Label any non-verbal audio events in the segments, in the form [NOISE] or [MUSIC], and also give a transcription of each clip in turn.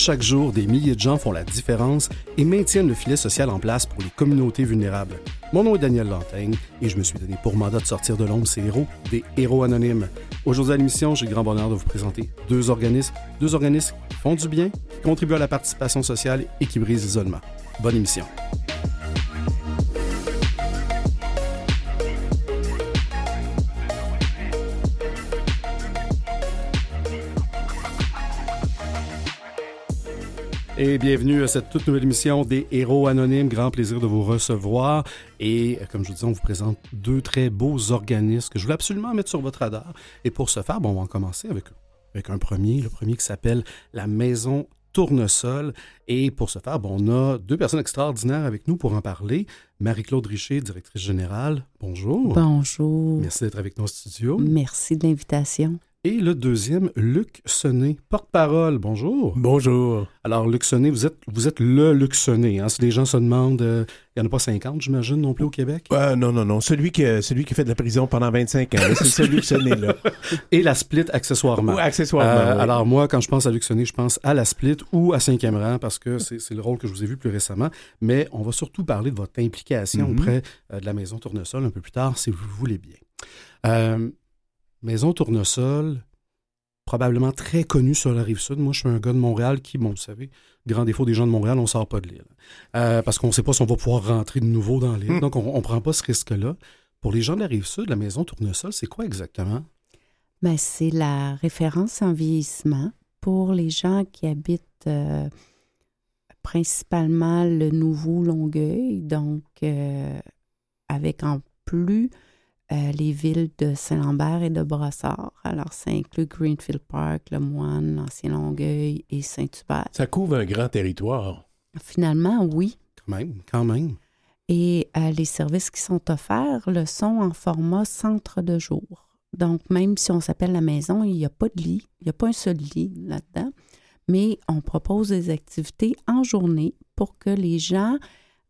Chaque jour, des milliers de gens font la différence et maintiennent le filet social en place pour les communautés vulnérables. Mon nom est Daniel Lantaigne et je me suis donné pour mandat de sortir de l'ombre ces héros, des héros anonymes. Aujourd'hui à l'émission, j'ai le grand bonheur de vous présenter deux organismes, deux organismes qui font du bien, qui contribuent à la participation sociale et qui brisent l'isolement. Bonne émission. Et bienvenue à cette toute nouvelle émission des Héros Anonymes. Grand plaisir de vous recevoir. Et comme je vous disais, on vous présente deux très beaux organismes que je voulais absolument mettre sur votre radar. Et pour ce faire, bon, on va commencer avec, avec un premier, le premier qui s'appelle la Maison Tournesol. Et pour ce faire, bon, on a deux personnes extraordinaires avec nous pour en parler. Marie-Claude Richer, directrice générale. Bonjour. Bonjour. Merci d'être avec nous au studio. Merci de l'invitation. Et le deuxième, Luc Sonnet, porte-parole. Bonjour. Bonjour. Alors, Luc Sonnet, vous êtes, vous êtes le Luc Sonnet. Hein? Si les gens se demandent, euh, il n'y en a pas 50, j'imagine, non plus au Québec? Euh, non, non, non. Celui qui, celui qui fait de la prison pendant 25 ans, c'est ce Luc Sonnet-là. [LAUGHS] Et la split accessoirement. Oui, accessoirement. Euh, alors, moi, quand je pense à Luc Sonnet, je pense à la split ou à cinquième rang parce que c'est le rôle que je vous ai vu plus récemment. Mais on va surtout parler de votre implication Mhm. auprès euh, de la Maison Tournesol un peu plus tard, si vous le voulez bien. Maison Tournesol, probablement très connue sur la rive sud. Moi, je suis un gars de Montréal qui, bon, vous savez, grand défaut des gens de Montréal, on sort pas de l'île. Euh, parce qu'on ne sait pas si on va pouvoir rentrer de nouveau dans l'île. Hmm. Donc, on ne prend pas ce risque-là. Pour les gens de la rive sud, la Maison Tournesol, c'est quoi exactement? Ben, c'est la référence en vieillissement pour les gens qui habitent euh, principalement le nouveau Longueuil, donc euh, avec en plus euh, les villes de Saint-Lambert et de Brossard. Alors, ça inclut Greenfield Park, Le Moine, l'Ancien Longueuil et Saint-Hubert. Ça couvre un grand territoire. Finalement, oui. Quand même, quand même. Et euh, les services qui sont offerts le sont en format centre de jour. Donc, même si on s'appelle la maison, il n'y a pas de lit, il n'y a pas un seul lit là-dedans, mais on propose des activités en journée pour que les gens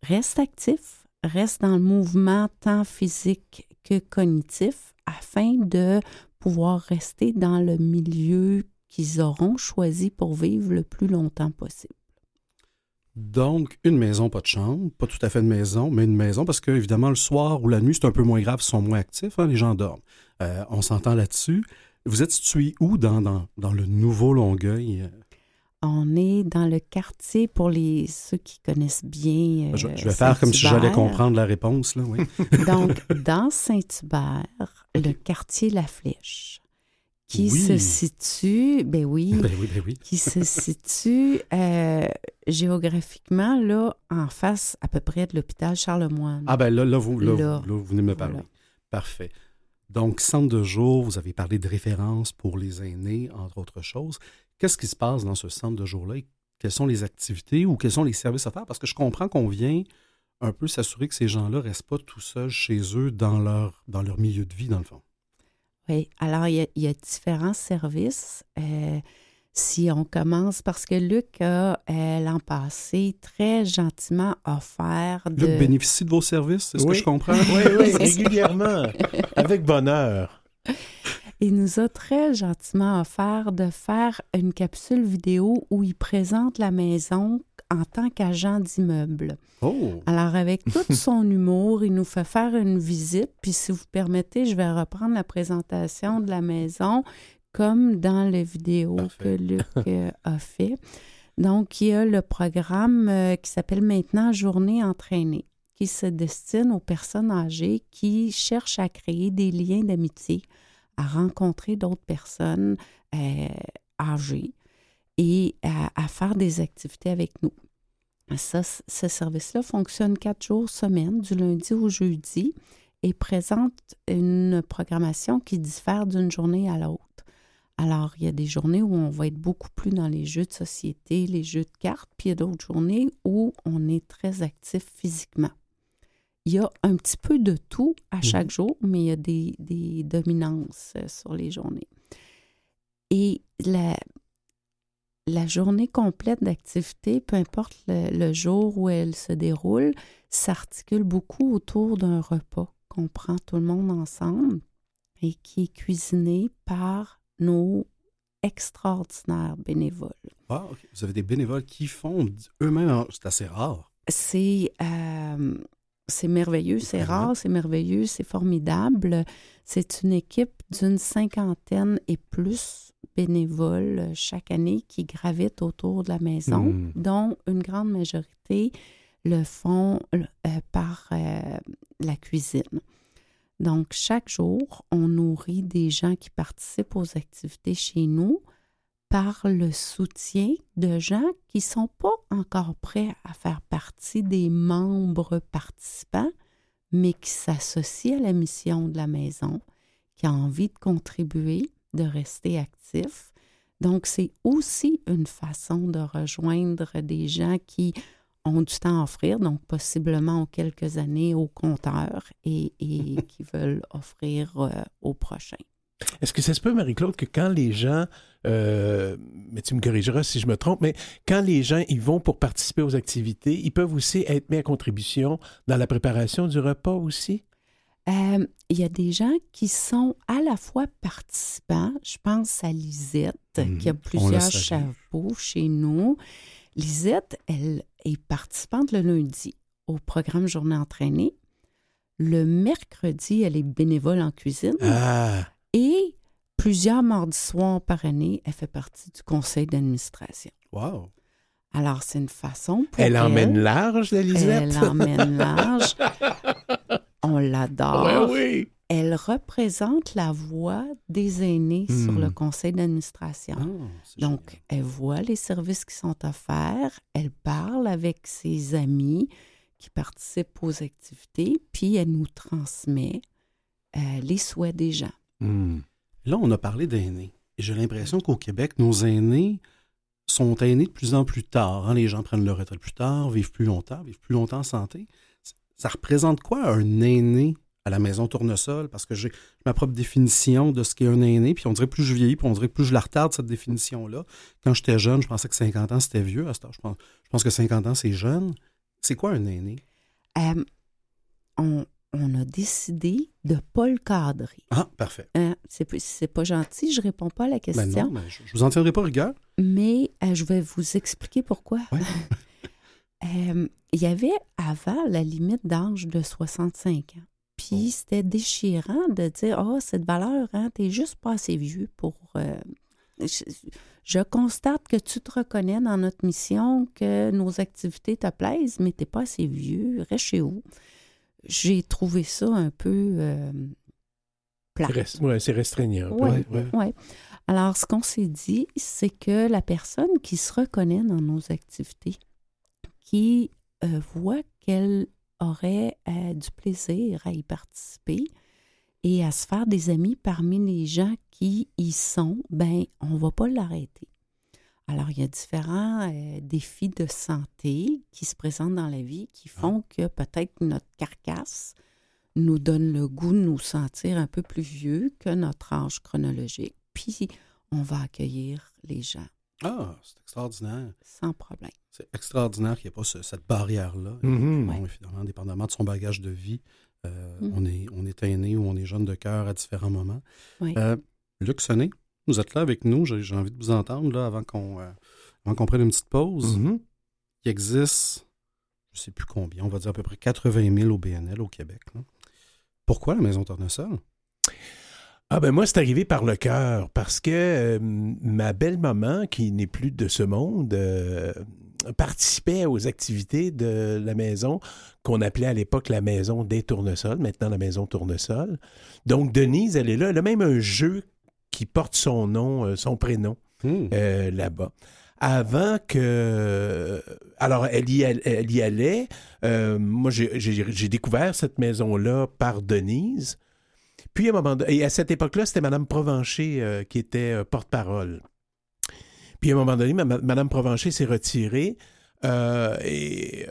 restent actifs, restent dans le mouvement tant physique que cognitif, afin de pouvoir rester dans le milieu qu'ils auront choisi pour vivre le plus longtemps possible. Donc, une maison, pas de chambre, pas tout à fait de maison, mais une maison parce que, évidemment, le soir ou la nuit, c'est un peu moins grave, ils sont moins actifs, hein, les gens dorment. Euh, on s'entend là-dessus. Vous êtes situé où dans, dans, dans le nouveau Longueuil? Euh, On est dans le quartier pour les ceux qui connaissent bien. je, euh, je vais faire comme si j'allais comprendre la réponse. Là, oui. [LAUGHS] Donc, [LAUGHS] dans Saint-Hubert, le quartier La Flèche, qui Oui. se situe, ben oui, [LAUGHS] ben oui, ben oui. qui se situe euh, géographiquement là en face à peu près de l'hôpital Charlemagne. Ah ben là, là, vous, là, Là. vous- venez me parler. Voilà. Parfait. Donc, centre de jour, vous avez parlé de référence pour les aînés, entre autres choses. Qu'est-ce qui se passe dans ce centre de jour-là? Quelles sont les activités ou quels sont les services offerts? Parce que je comprends qu'on vient un peu s'assurer que ces gens-là ne restent pas tout seuls chez eux dans leur, dans leur milieu de vie, dans le fond. Oui, alors il y a, y a différents services. Euh, si on commence, parce que Luc a euh, l'an passé très gentiment offert de... Luc bénéficie de vos services, c'est ce que je comprends? Oui, oui, [LAUGHS] régulièrement. Avec bonheur. Il nous a très gentiment offert de faire une capsule vidéo où il présente la maison en tant qu'agent d'immeuble. Oh! Alors, avec [LAUGHS] tout son humour, il nous fait faire une visite. Puis, si vous permettez, je vais reprendre la présentation de la maison comme dans la vidéo Parfait. que Luc euh, a fait. Donc, il y a le programme euh, qui s'appelle maintenant Journée entraînée, qui se destine aux personnes âgées qui cherchent à créer des liens d'amitié, à rencontrer d'autres personnes euh, âgées et à, à faire des activités avec nous. Ça, ce service-là fonctionne quatre jours semaine, du lundi au jeudi, et présente une programmation qui diffère d'une journée à l'autre. Alors, il y a des journées où on va être beaucoup plus dans les jeux de société, les jeux de cartes, puis il y a d'autres journées où on est très actif physiquement. Il y a un petit peu de tout à chaque jour, mais il y a des, des dominances euh, sur les journées. Et la, la journée complète d'activité, peu importe le, le jour où elle se déroule, s'articule beaucoup autour d'un repas qu'on prend tout le monde ensemble et qui est cuisiné par nos extraordinaires bénévoles. Ah. Vous avez des bénévoles qui font eux-mêmes. C'est assez rare. C'est euh, c'est merveilleux, c'est rare, c'est merveilleux, c'est formidable. C'est une équipe d'une cinquantaine et plus bénévoles euh, chaque année qui gravitent autour de la maison, Mm. dont une grande majorité le font euh, par euh, la cuisine. Donc, chaque jour, on nourrit des gens qui participent aux activités chez nous par le soutien de gens qui ne sont pas encore prêts à faire partie des membres participants, mais qui s'associent à la mission de la maison, qui ont envie de contribuer, de rester actifs. Donc, c'est aussi une façon de rejoindre des gens qui ont du temps à offrir, donc possiblement ont quelques années au compteur et, et [LAUGHS] qui veulent offrir euh, au prochain. Est-ce que ça se peut, Marie-Claude, que quand les gens, euh, mais tu me corrigeras si je me trompe, mais quand les gens y vont pour participer aux activités, ils peuvent aussi être mis à contribution dans la préparation du repas aussi? Euh, Il y a des gens qui sont à la fois participants. Je pense à Lisette, Mhm. qui a plusieurs chapeaux chez nous. Lisette, elle est participante le lundi au programme Journée entraînée. Le mercredi, elle est bénévole en cuisine. Ah! Et plusieurs mardis soirs par année, elle fait partie du conseil d'administration. Wow. Alors, c'est une façon pour Elle elle. emmène large, la Lisette? Elle emmène large. [LAUGHS] On l'adore. Oui! Elle représente la voix des aînés sur Hmm. le conseil d'administration. Ah, Donc, elle voit les services qui sont offerts, elle parle avec ses amis qui participent aux activités, puis elle nous transmet euh, les souhaits des gens. Hmm. Là, on a parlé d'aînés. J'ai l'impression qu'au Québec, nos aînés sont aînés de plus en plus tard. hein. Les gens prennent leur retraite plus tard, vivent plus longtemps, vivent plus longtemps en santé. Ça représente quoi un aîné à la maison Tournesol? Parce que j'ai ma propre définition de ce qu'est un aîné, puis on dirait plus je vieillis, puis on dirait plus je la retarde, cette définition-là. Quand j'étais jeune, je pensais que 50 ans, c'était vieux. À ce temps, je pense, je pense que 50 ans, c'est jeune. C'est quoi un aîné? Euh, on, on a décidé de ne pas le cadrer. Ah, parfait. Hein, c'est pas- c'est pas gentil, je réponds pas à la Ben question. non, mais je, je vous en tiendrai pas rigueur. Mais euh, je vais vous expliquer pourquoi. Ouais. [LAUGHS] Euh, Il y avait avant la limite d'âge de 65 ans. Puis c'était déchirant de dire Oh, cette valeur, hein, t'es juste pas assez vieux pour. euh, je, je constate que tu te reconnais dans notre mission, que nos activités te plaisent, mais t'es pas assez vieux, reste chez vous. J'ai trouvé ça un peu euh, plate. Rest- ouais, c'est restreignant. Oui, Ouais, ouais. ouais. Alors, ce qu'on s'est dit, c'est que la personne qui se reconnaît dans nos activités, qui euh, voit qu'elle aurait euh, du plaisir à y participer et à se faire des amis parmi les gens qui y sont, ben, on ne va pas l'arrêter. Alors, il y a différents euh, défis de santé qui se présentent dans la vie qui font que peut-être notre carcasse nous donne le goût de nous sentir un peu plus vieux que notre âge chronologique. Puis, on va accueillir les gens Ah, c'est extraordinaire. sans problème. C'est extraordinaire qu'il n'y ait pas ce- cette barrière-là. Mhm. Bon, évidemment, dépendamment de son bagage de vie, euh, Mhm. on, est, on est aîné ou on est jeune de cœur à différents moments. Oui. Euh, Luc Sonnet, vous êtes là avec nous. J'ai j'ai envie de vous entendre là, avant qu'on euh, avant qu'on prenne une petite pause. Mhm. Il existe, je ne sais plus combien, on va dire à peu près 80 000 au BNL au Québec. là. Pourquoi la Maison Tournesol? Ah ben moi, c'est arrivé par le cœur, parce que euh, ma belle-maman, qui n'est plus de ce monde, euh, participait aux activités de la maison qu'on appelait à l'époque la maison des tournesols, maintenant la maison tournesol. Donc Denise, elle est là, elle a même un jeu qui porte son nom, euh, son prénom Hmm. là-bas. Avant que... Alors, elle y, all- elle y allait. Euh, moi, j'ai découvert cette maison-là par Denise. Puis, à un moment donné, et à cette époque-là, c'était Mme Provencher euh, qui était euh, porte-parole. Puis, à un moment donné, ma- ma- Mme Provencher s'est retirée. euh, et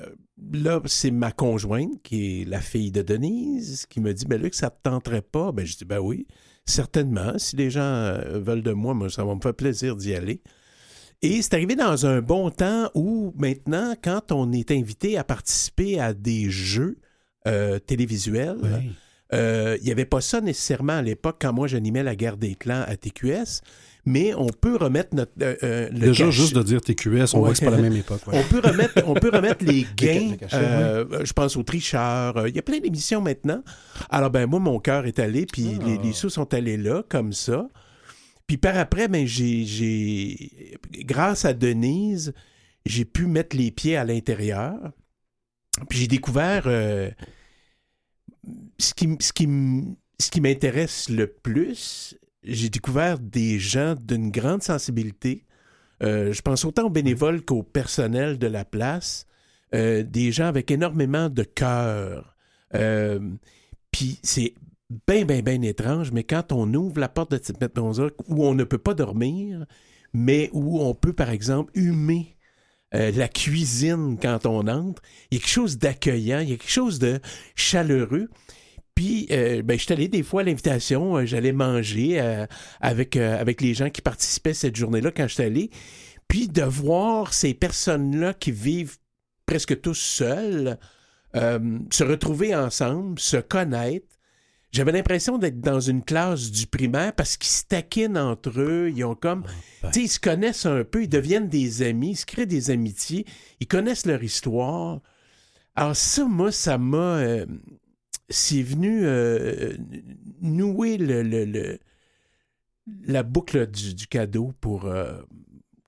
là, c'est ma conjointe, qui est la fille de Denise, qui me dit Ben, Luc, ça te tenterait pas Ben, je dis Ben oui, certainement. Si les gens veulent de moi, moi, ça va me faire plaisir d'y aller. Et c'est arrivé dans un bon temps où maintenant, quand on est invité à participer à des jeux télévisuels. Euh, il n'y avait pas ça nécessairement à l'époque quand moi j'animais la guerre des clans à TQS, mais on peut remettre notre. euh, euh, le Déjà, cache- juste de dire TQS, on voit que c'est pas la même époque. ouais. on peut remettre, on peut remettre les [LAUGHS] gains. le cachet, euh, Je pense aux tricheurs. Euh, Il y a plein d'émissions maintenant. Alors, ben moi, mon cœur est allé, puis Ah. les, les sous sont allés là, comme ça. Puis par après, ben, j'ai, j'ai, grâce à Denise, j'ai pu mettre les pieds à l'intérieur. Puis j'ai découvert euh, ce qui, m- ce qui, m- ce qui m'intéresse le plus. J'ai découvert des gens d'une grande sensibilité. Euh, je pense autant aux bénévoles qu'au personnel de la place. Euh, des gens avec énormément de cœur. Euh, Puis c'est bien, bien, bien étrange, mais quand on ouvre la porte de cette maison-là, où on ne peut pas dormir, mais où on peut, par exemple, humer euh, la cuisine quand on entre, il y a quelque chose d'accueillant, il y a quelque chose de chaleureux. Puis, euh, ben, je suis allé des fois à l'invitation, euh, j'allais manger avec, avec les gens qui participaient cette journée-là quand j'étais allé. Puis de voir ces personnes-là qui vivent presque tous seuls, euh, se retrouver ensemble, se connaître. J'avais l'impression d'être dans une classe du primaire parce qu'ils se taquinent entre eux, ils ont comme... Tu sais, ils se connaissent un peu, ils deviennent des amis, ils se créent des amitiés, ils connaissent leur histoire. Alors ça, moi, ça m'a... euh, c'est venu euh, nouer le, le- le- la boucle du, du cadeau pour... euh,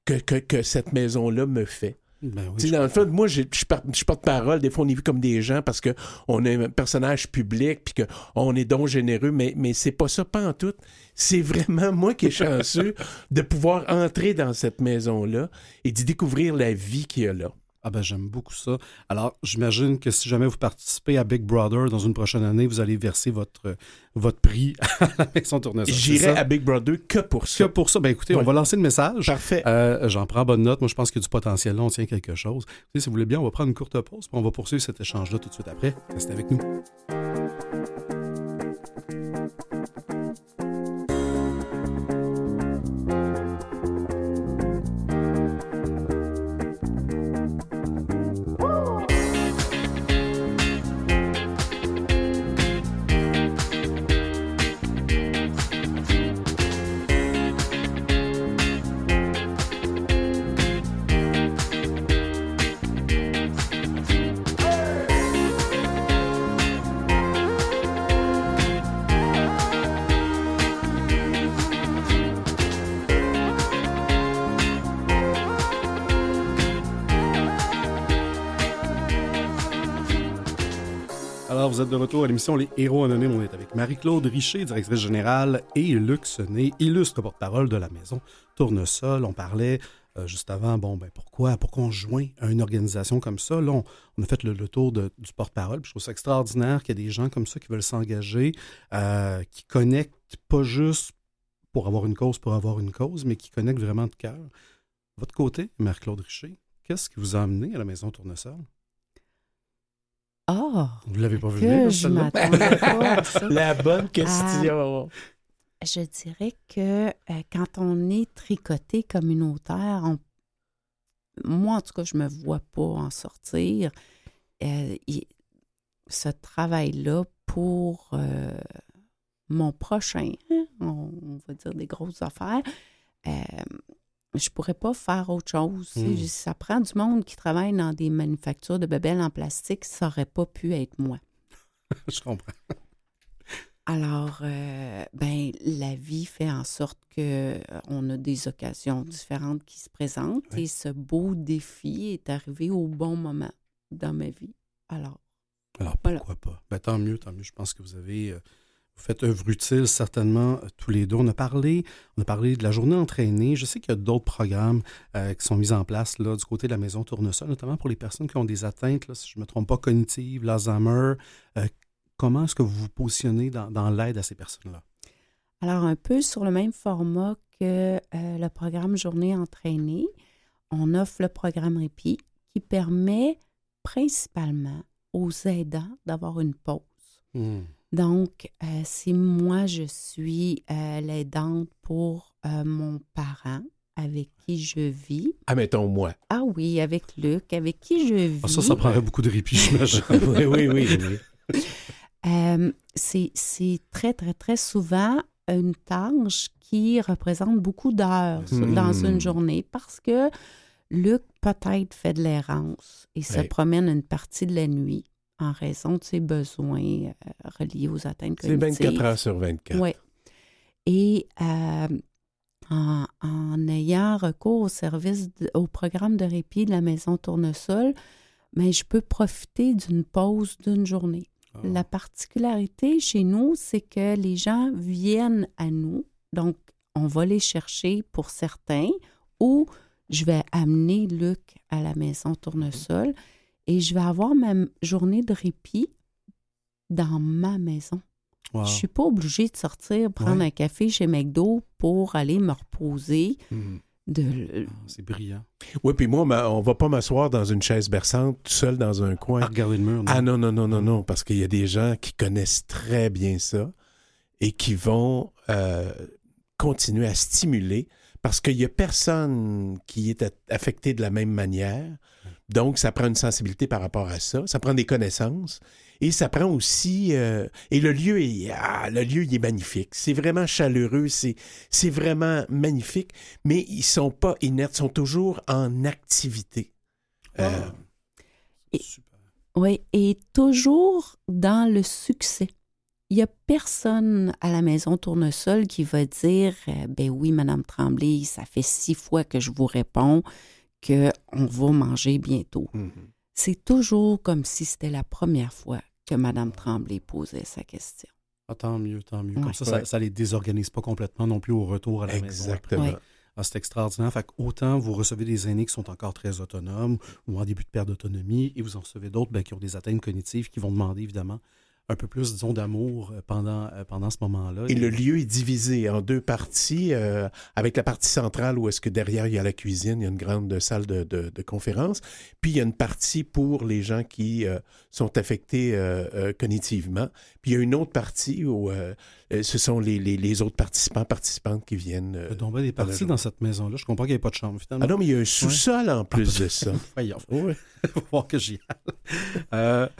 que, que- que cette maison-là me fait. Ben oui, dans le fond, moi, je je porte-parole. Des fois, on est vu comme des gens parce qu'on est un personnage public puis qu'on est donc généreux, mais, mais c'est pas ça, pas en tout. C'est vraiment moi qui est chanceux [LAUGHS] de pouvoir entrer dans cette maison-là et d'y découvrir la vie qu'il y a là. Ah ben j'aime beaucoup ça. Alors, j'imagine que si jamais vous participez à Big Brother dans une prochaine année, vous allez verser votre, votre prix [LAUGHS] à la maison Tournesol. J'irai à Big Brother que pour Que ça. pour ça, ben écoutez, on va lancer le message. Parfait. Euh, J'en prends bonne note. Moi, je pense qu'il y a du potentiel là. On tient quelque chose. Écoutez, si vous voulez bien, on va prendre une courte pause, puis on va poursuivre cet échange-là tout de suite après. Restez avec nous. De retour à l'émission Les Héros Anonymes. On est avec Marie-Claude Richer, directrice générale, et Luc Sonnet, illustre porte-parole de la maison Tournesol. On parlait euh, juste avant, bon, ben pourquoi, pourquoi on joint à une organisation comme ça? Là, on, a fait le, tour du porte-parole. Je trouve ça extraordinaire qu'il y ait des gens comme ça qui veulent s'engager, euh, qui connectent pas juste pour avoir une cause, pour avoir une cause, mais qui connectent vraiment de cœur. Votre côté, Marie-Claude Richer, qu'est-ce qui vous a amené à la maison Tournesol? Ah! Vous l'avez pas vu venir, je pas à [LAUGHS] ça. La bonne question. Je dirais que euh, quand on est tricoté communautaire, on- moi, en tout cas, je me vois pas en sortir. Euh, ce travail-là pour euh, mon prochain, hein, on, va dire des grosses affaires, euh, je pourrais pas faire autre chose. tu sais. Mm. Ça prend du monde qui travaille dans des manufactures de bebelles en plastique, ça aurait pas pu être moi. [LAUGHS] Je comprends. Alors, euh, ben, la vie fait en sorte que euh, on a des occasions différentes qui se présentent Oui. et ce beau défi est arrivé au bon moment dans ma vie. Alors, Alors Voilà. pourquoi pas? Ben, tant mieux, tant mieux. Je pense que vous avez euh, vous faites œuvre utile certainement euh, tous les deux. On a parlé, on a parlé de la journée entraînée. Je sais qu'il y a d'autres programmes euh, qui sont mis en place là, du côté de la maison Tournesol, notamment pour les personnes qui ont des atteintes, là, si je ne me trompe pas, cognitives, l'Alzheimer. Euh, comment est-ce que vous vous positionnez dans, dans l'aide à ces personnes-là? alors un peu sur le même format que euh, le programme Journée entraînée, on offre le programme Répit qui permet principalement aux aidants d'avoir une pause. Donc, euh, si moi, je suis euh, l'aidante pour euh, mon parent avec qui je vis, Admettons moi. ah oui, avec Luc, avec qui je vis, Ah, ça, ça prendrait beaucoup de répit, j'imagine. [LAUGHS] oui, oui, oui. oui. euh, c'est très, très, très souvent une tâche qui représente beaucoup d'heures Hmm. dans une journée parce que Luc peut-être fait de l'errance et se promène une partie de la nuit en raison de ses besoins euh, reliés aux atteintes C'est cognitives. 24 heures sur 24. Oui. Et euh, en, en ayant recours au service, de- au programme de répit de la maison Tournesol, mais je peux profiter d'une pause d'une journée. Ah. La particularité chez nous, c'est que les gens viennent à nous. Donc, on va les chercher pour certains ou je vais amener Luc à la maison Tournesol et je vais avoir ma journée de répit dans ma maison. Wow. Je suis pas obligée de sortir prendre Ouais. un café chez McDo pour aller me reposer. De... Ah, C'est brillant. Oui, puis moi, on va pas m'asseoir dans une chaise berçante tout seul dans un coin. À regarder le mur. non? Ah non, non, non, non, non, parce qu'il y a des gens qui connaissent très bien ça et qui vont euh, continuer à stimuler parce qu'il n'y a personne qui est affecté de la même manière. Donc, ça prend une sensibilité par rapport à ça. Ça prend des connaissances. Et ça prend aussi... euh, et le lieu, est, ah, le lieu, il est magnifique. C'est vraiment chaleureux. C'est, vraiment magnifique. Mais ils sont pas inertes. Ils sont toujours en activité. Euh, Ah. Et- Super. Oui, et toujours dans le succès. Il n'y a personne à la maison Tournesol qui va dire euh, Ben oui, Madame Tremblay, ça fait six fois que je vous réponds qu'on va manger bientôt. mhm. C'est toujours comme si c'était la première fois que Madame Tremblay posait sa question. Ah, tant mieux, tant mieux. Ouais. Comme ça, ça, Ouais. ça les désorganise pas complètement non plus au retour à la maison. Exactement. Ouais. Ah, c'est extraordinaire. Fait autant vous recevez des aînés qui sont encore très autonomes ou en début de perte d'autonomie, et vous en recevez d'autres ben, qui ont des atteintes cognitives qui vont demander évidemment un peu plus, disons, d'amour euh, pendant, euh, pendant ce moment-là. Et le lieu est divisé en deux parties, euh, avec la partie centrale où est-ce que derrière il y a la cuisine, il y a une grande salle de, de, de conférence, puis il y a une partie pour les gens qui euh, sont affectés euh, cognitivement, puis il y a une autre partie où ce sont les, les, les autres participants, participantes qui viennent. Il y a des parties dans cette maison-là. Je comprends qu'il n'y ait pas de chambre, finalement. Ah non, mais il y a un sous-sol en plus de ça. [LAUGHS] Voyons. Ouais. [LAUGHS] faut voir que j'y aille. [LAUGHS]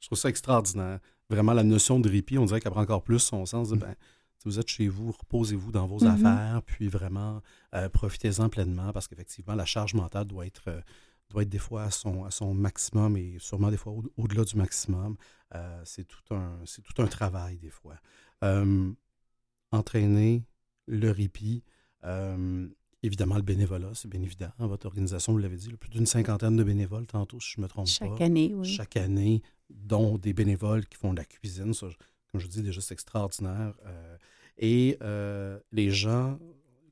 Je trouve ça extraordinaire. Vraiment, la notion de répit, on dirait qu'elle prend encore plus son sens. de, ben, si vous êtes chez vous, reposez-vous dans vos Mhm. affaires, puis vraiment, euh, profitez-en pleinement, parce qu'effectivement, la charge mentale doit être, euh, doit être des fois à son, à son maximum et sûrement des fois au- au-delà du maximum. Euh, c'est tout, un, c'est tout un travail, des fois. Entraîner, le répit, évidemment, le bénévolat, c'est bien évident. Votre organisation, vous l'avez dit, plus d'une cinquantaine de bénévoles, tantôt, si je ne me trompe Chaque pas année, oui. chaque année, dont des bénévoles qui font de la cuisine. Ça, comme je dis, déjà, c'est extraordinaire. Euh, et euh, les gens,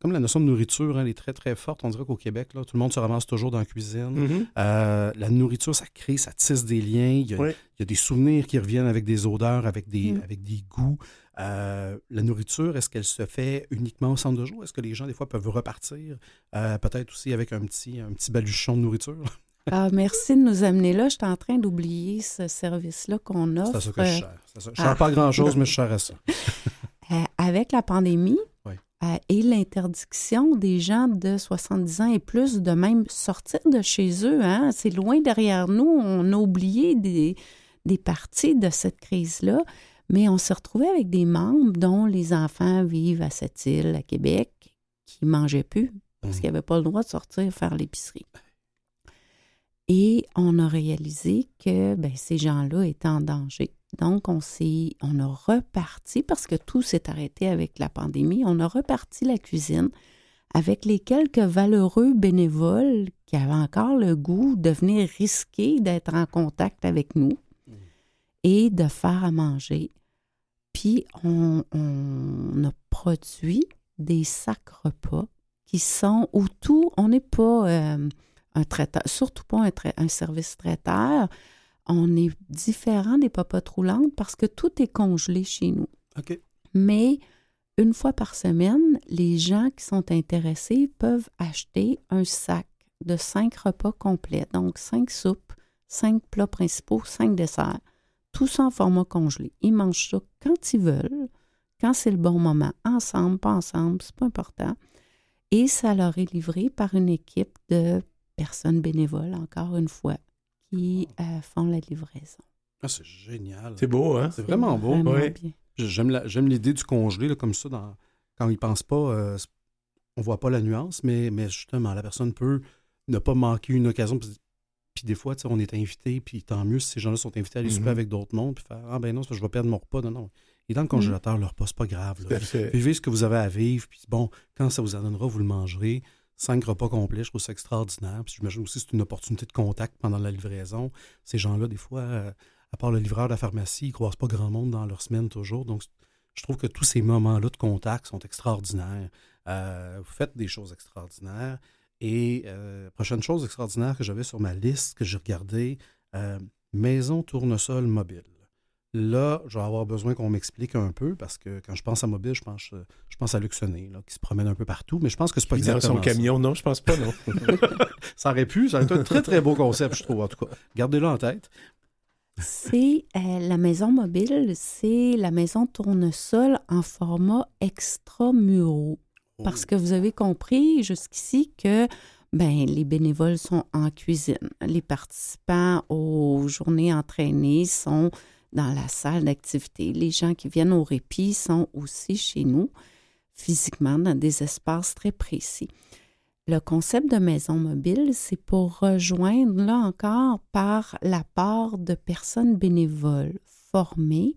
comme la notion de nourriture, hein, elle est très, très forte. On dirait qu'au Québec, là, tout le monde se ramasse toujours dans la cuisine. Mhm. Euh, la nourriture, ça crée, ça tisse des liens. Il y a, Ouais. il y a des souvenirs qui reviennent avec des odeurs, avec des, Mm. avec des goûts. Euh, la nourriture, est-ce qu'elle se fait uniquement au centre de jour? Est-ce que les gens, des fois, peuvent repartir? Euh, Peut-être aussi avec un petit, un petit baluchon de nourriture? Ah, merci de nous amener là. Je suis en train d'oublier ce service-là qu'on C'est offre. à ça que je cherche. C'est ça. Je ah. cherche pas grand-chose, mais je cherche à ça. [LAUGHS] Euh, avec la pandémie Oui. euh, et l'interdiction des gens de 70 ans et plus de même sortir de chez eux, hein, c'est loin derrière nous. On a oublié des, des parties de cette crise-là, mais on s'est retrouvé avec des membres dont les enfants vivent à cette île, à Québec, qui ne mangeaient plus parce Mhm. qu'ils n'avaient pas le droit de sortir faire l'épicerie. Et on a réalisé que ben, ces gens-là étaient en danger. Donc, on, s'est, on a reparti, parce que tout s'est arrêté avec la pandémie, on a reparti la cuisine avec les quelques valeureux bénévoles qui avaient encore le goût de venir risquer d'être en contact avec nous et de faire à manger. Puis, on, on a produit des sacs repas qui sont où tout, on n'est pas euh, un traiteur, surtout pas un, trai- un service traiteur. On est différent des papotes roulantes parce que tout est congelé chez nous. OK. Mais une fois par semaine, les gens qui sont intéressés peuvent acheter un sac de cinq repas complets, donc cinq soupes, cinq plats principaux, cinq desserts, tout ça en format congelé. Ils mangent ça quand ils veulent, quand c'est le bon moment, ensemble, pas ensemble, c'est pas important. Et ça leur est livré par une équipe de personnes bénévoles, encore une fois, qui euh, font la livraison. Ah, c'est génial. C'est beau, hein? C'est vraiment beau. Vraiment ouais. bien. J'aime la- j'aime l'idée du congelé, là, comme ça, dans, quand il pense pas, euh, on voit pas la nuance, mais, mais justement, la personne peut ne pas manquer une occasion. Puis, puis des fois, tu sais, on est invité, puis tant mieux si ces gens-là sont invités à aller souper Mhm. avec d'autres mondes, puis faire Ah ben non, c'est parce que je vais perdre mon repas. Non, non. Et dans le congélateur, le repas, c'est pas grave. là. Vivez ce que vous avez à vivre, puis bon, quand ça vous en donnera, vous le mangerez. Cinq repas complets, je trouve ça extraordinaire. Puis j'imagine aussi que c'est une opportunité de contact pendant la livraison. Ces gens-là, des fois, euh, à part le livreur de la pharmacie, ils ne croisent pas grand monde dans leur semaine toujours. Donc, je trouve que tous ces moments-là de contact sont extraordinaires. Euh, vous faites des choses extraordinaires. Et euh, prochaine chose extraordinaire que j'avais sur ma liste, que j'ai regardée, maison tournesol mobile. Là, je vais avoir besoin qu'on m'explique un peu parce que quand je pense à mobile, je pense, euh, je pense à Luxonné, là, qui se promène un peu partout, mais je pense que c'est pas Dans exactement son camion, non, je pense pas, non. Ça. [LAUGHS] ça aurait pu, ça aurait été un très très beau concept, je trouve, en tout cas. Gardez-le en tête. C'est euh, la maison mobile, c'est la maison tournesol en format extra-muraux. Parce que vous avez compris jusqu'ici que ben, les bénévoles sont en cuisine. Les participants aux journées entraînées sont dans la salle d'activité. Les gens qui viennent au répit sont aussi chez nous, physiquement, dans des espaces très précis. Le concept de maison mobile, c'est pour rejoindre, là encore, par la part de personnes bénévoles formées,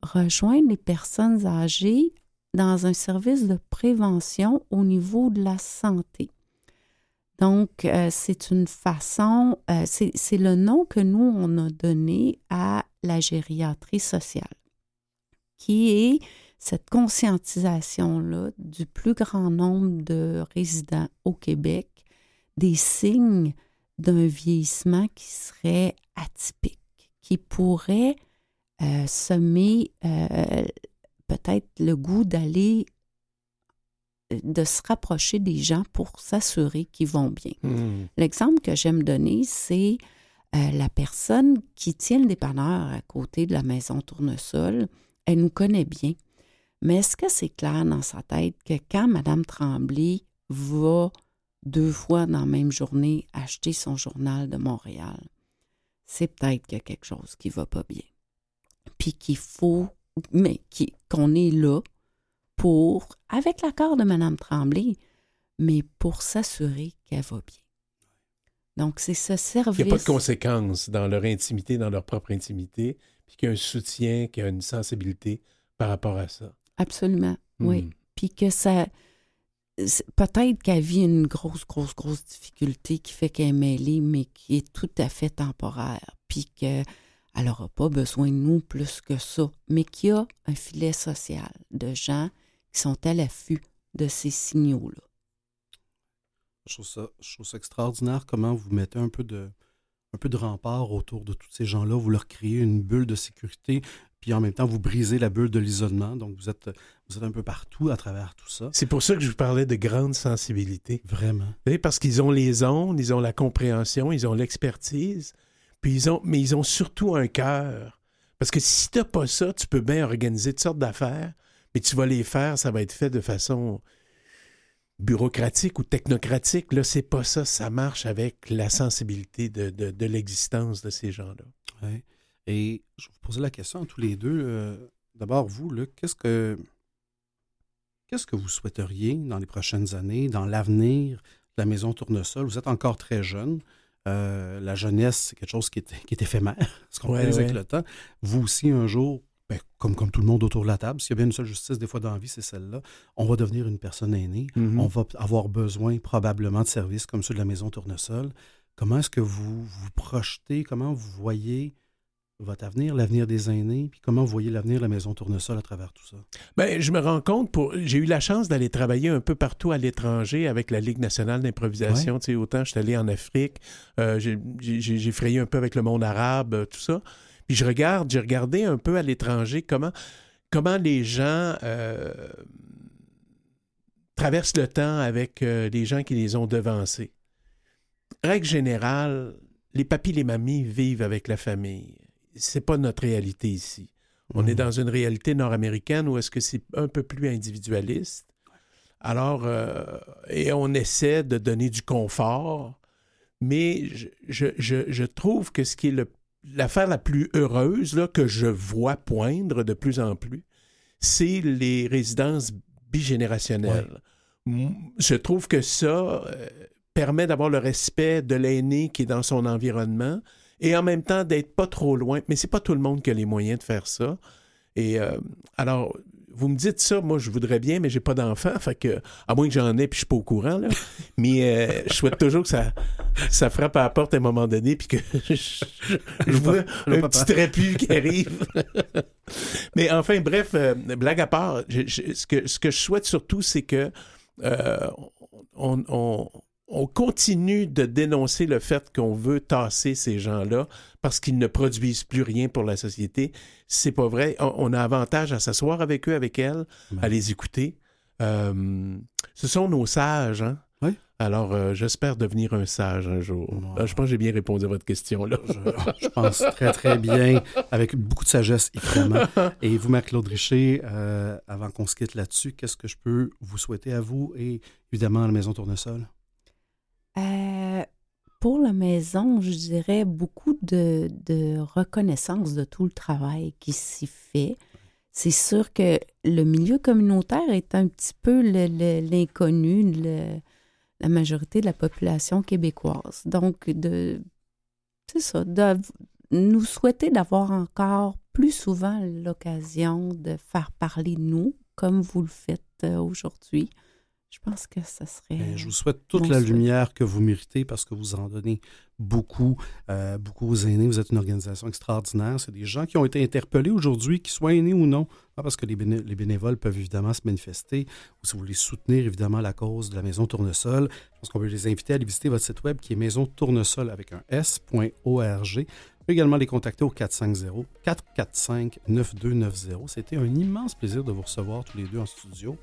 rejoindre les personnes âgées dans un service de prévention au niveau de la santé. Donc, euh, c'est une façon, euh, c'est le nom que nous, on a donné à la gériatrie sociale, qui est cette conscientisation-là du plus grand nombre de résidents au Québec des signes d'un vieillissement qui serait atypique, qui pourrait euh, semer peut-être le goût d'aller, de se rapprocher des gens pour s'assurer qu'ils vont bien. Hmm. L'exemple que j'aime donner, c'est euh, la personne qui tient le dépanneur à côté de la maison Tournesol. Elle nous connaît bien. Mais est-ce que c'est clair dans sa tête que quand Mme Tremblay va deux fois dans la même journée acheter son journal de Montréal, c'est peut-être qu'il y a quelque chose qui va pas bien. Puis qu'il faut, mais qu'on est là pour, avec l'accord de Mme Tremblay, mais pour s'assurer qu'elle va bien. Donc, c'est ce Il service. n'y a pas de conséquences dans leur intimité, dans leur propre intimité, puis qu'il y a un soutien, qu'il y a une sensibilité par rapport à ça. Absolument, oui. Hmm. Puis que ça. Peut-être qu'elle vit une grosse, grosse, grosse difficulté qui fait qu'elle est mêlée, mais qui est tout à fait temporaire. Puis qu'elle n'aura pas besoin de nous plus que ça. Mais qu'il y a un filet social de gens qui sont à l'affût de ces signaux-là. Je trouve, ça, je trouve ça extraordinaire comment vous mettez un peu de, un peu de rempart autour de tous ces gens-là. Vous leur créez une bulle de sécurité, puis en même temps, vous brisez la bulle de l'isolement. Donc, vous êtes, vous êtes un peu partout à travers tout ça. C'est pour ça que je vous parlais de grande sensibilité. Vraiment. Vous parce qu'ils ont les ondes, ils ont la compréhension, ils ont l'expertise, puis ils ont, mais ils ont surtout un cœur. Parce que si tu n'as pas ça, tu peux bien organiser toutes sortes d'affaires, mais tu vas les faire, ça va être fait de façon bureaucratique ou technocratique. Là, c'est pas ça. Ça marche avec la sensibilité de, de- de l'existence de ces gens-là. Ouais. Et je vais vous poser la question à tous les deux. euh, D'abord, vous, Luc, qu'est-ce que qu'est-ce que vous souhaiteriez dans les prochaines années, dans l'avenir de la maison Tournesol? Vous êtes encore très jeune. Euh, la jeunesse, c'est quelque chose qui est, qui est éphémère, [LAUGHS] ce qu'on Ouais, réalise avec le temps. Vous aussi, un jour, ben, comme, comme tout le monde autour de la table, s'il y a bien une seule justice des fois dans la vie, c'est celle-là. On va devenir une personne aînée. Mhm. On va avoir besoin probablement de services comme ceux de la maison Tournesol. Comment est-ce que vous vous projetez, comment vous voyez votre avenir, l'avenir des aînés, puis comment vous voyez l'avenir de la maison Tournesol à travers tout ça? Ben, je me rends compte, pour j'ai eu la chance d'aller travailler un peu partout à l'étranger avec la Ligue nationale d'improvisation. Tu sais, Autant je suis allé en Afrique, euh, j'ai frayé un peu avec le monde arabe, euh, tout ça. Puis je regarde, j'ai regardé un peu à l'étranger comment, comment les gens euh, traversent le temps avec euh, les gens qui les ont devancés. Règle générale, les papis, les mamies vivent avec la famille. C'est pas notre réalité ici. On est Mhm. dans une réalité nord-américaine où est-ce que c'est un peu plus individualiste. Alors, euh, et on essaie de donner du confort, mais je, je- je- je trouve que ce qui est le l'affaire la plus heureuse là, que je vois poindre de plus en plus, c'est les résidences bigénérationnelles. Je trouve que ça euh, permet d'avoir le respect de l'aîné qui est dans son environnement et en même temps d'être pas trop loin. Mais c'est pas tout le monde qui a les moyens de faire ça. Et euh, alors, vous me dites ça, moi je voudrais bien, mais j'ai pas d'enfant, fait que à moins que j'en ai puis je suis pas au courant là. [LAUGHS] Mais euh, je souhaite toujours que ça, ça frappe à la porte à un moment donné puis que [LAUGHS] je, je vois le un papa. petit trapu qui arrive. [LAUGHS] mais enfin, bref, euh, blague à part, je- ce, que, ce que je souhaite surtout, c'est que euh, on, on- on continue de dénoncer le fait qu'on veut tasser ces gens-là parce qu'ils ne produisent plus rien pour la société. C'est pas vrai. On, a avantage à s'asseoir avec eux, avec elles, à les écouter. Euh, ce sont nos sages, hein? Oui. Alors, euh, j'espère devenir un sage un jour. Euh, je pense que j'ai bien répondu à votre question, là. Je, je pense très, très bien, avec beaucoup de sagesse, évidemment. [LAUGHS] Et vous, Marc-Claude Richer, euh, avant qu'on se quitte là-dessus, qu'est-ce que je peux vous souhaiter à vous et évidemment à la Maison Tournesol? Maison, je dirais beaucoup de, reconnaissance de tout le travail qui s'y fait. C'est sûr que le milieu communautaire est un petit peu l'inconnu de la majorité de la population québécoise. Donc, c'est ça, de nous souhaiter d'avoir encore plus souvent l'occasion de faire parler nous, comme vous le faites euh, aujourd'hui. Je pense que ça serait... Ben, je vous souhaite toute la souhait. lumière que vous méritez parce que vous en donnez beaucoup, euh, beaucoup aux aînés. Vous êtes une organisation extraordinaire. C'est des gens qui ont été interpellés aujourd'hui, qu'ils soient aînés ou non, Ah, parce que les, béné- les bénévoles peuvent évidemment se manifester ou si vous voulez soutenir évidemment la cause de la Maison Tournesol. Je pense qu'on peut les inviter à aller visiter votre site web qui est Maison Tournesol avec un s.org. Également les contacter au 450-445-9290. C'était un immense plaisir de vous recevoir tous les deux en studio.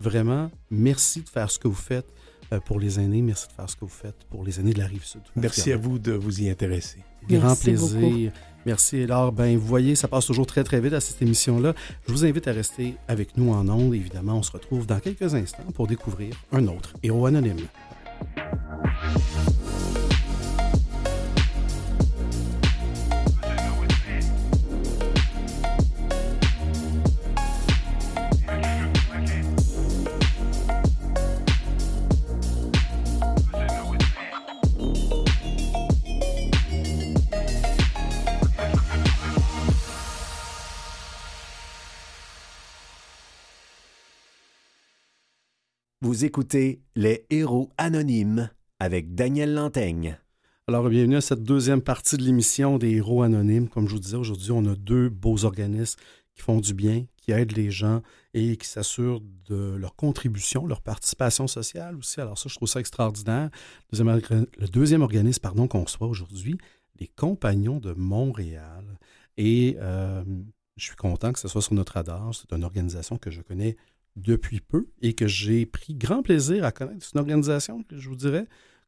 Vraiment, merci de faire ce que vous faites euh, pour les aînés. Merci de faire ce que vous faites pour les aînés de la Rive-Sud. Merci à vous de vous y intéresser. Grand Merci plaisir. beaucoup. Merci. Alors, ben, vous voyez, ça passe toujours très, très vite à cette émission-là. Je vous invite à rester avec nous en ondes. Évidemment, on se retrouve dans quelques instants pour découvrir un autre héros anonyme. Vous écoutez Les Héros Anonymes avec Daniel Lantaigne. Alors, bienvenue à cette deuxième partie de l'émission des héros anonymes. Comme je vous disais, aujourd'hui, on a deux beaux organismes qui font du bien, qui aident les gens et qui s'assurent de leur contribution, leur participation sociale aussi. Alors ça, je trouve ça extraordinaire. Le deuxième organisme pardon, qu'on reçoit aujourd'hui, les Compagnons de Montréal. Et euh, je suis content que ce soit sur notre radar. C'est une organisation que je connais depuis peu et que j'ai pris grand plaisir à connaître. C'est une organisation que je vous dirais,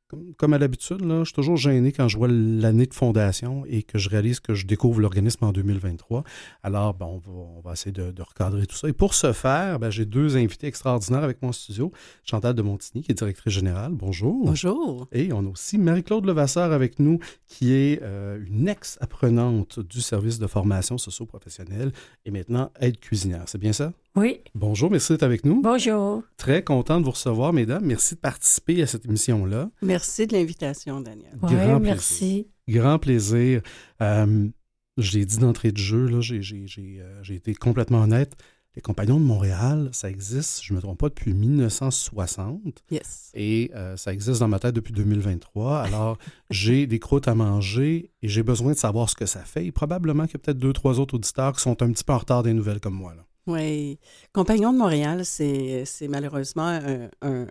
comme, comme à l'habitude, je suis toujours gêné quand je vois l'année de fondation et que je réalise que je découvre l'organisme en 2023. Alors, ben, on, va, on va essayer de, de recadrer tout ça. Et pour ce faire, ben, j'ai deux invités extraordinaires avec moi en studio. Chantal de Montigny, qui est directrice générale. Bonjour. Bonjour. Et on a aussi Marie-Claude Levasseur avec nous, qui est euh, une ex-apprenante du service de formation socio-professionnelle et maintenant aide cuisinière. C'est bien ça? Oui, Bonjour, merci d'être avec nous. bonjour. Très content de vous recevoir, mesdames. Merci de participer à cette émission-là. Merci de l'invitation, Daniel. Grand Oui, plaisir. merci. Grand plaisir. Euh, j'ai dit d'entrée de jeu, là, j'ai, j'ai- j'ai, euh, j'ai été complètement honnête. Les Compagnons de Montréal, ça existe, je ne me trompe pas, depuis 1960 Yes. et euh, ça existe dans ma tête depuis 2023. Alors, [LAUGHS] j'ai des croûtes à manger et j'ai besoin de savoir ce que ça fait. Et probablement qu'il y a peut-être deux, trois autres auditeurs qui sont un petit peu en retard des nouvelles comme moi. Là. Oui. Compagnons de Montréal, c'est c'est malheureusement un, un-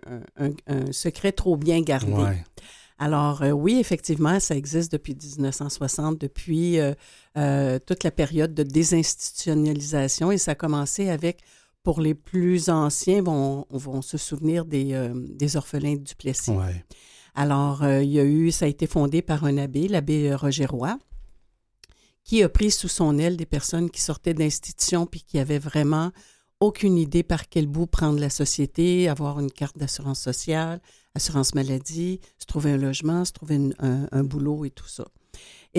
un- secret trop bien gardé. Ouais. Alors, euh, oui, effectivement, ça existe depuis 1960, depuis euh, euh, toute la période de désinstitutionnalisation et ça a commencé avec, pour les plus anciens, vont, vont se souvenir des, des orphelins du Plessis. Ouais. Alors, il y a eu, ça a été fondé par un abbé, l'abbé Roger Roy, qui a pris sous son aile des personnes qui sortaient d'institutions puis qui avaient vraiment aucune idée par quel bout prendre la société, avoir une carte d'assurance sociale, assurance maladie, se trouver un logement, se trouver un, un boulot et tout ça.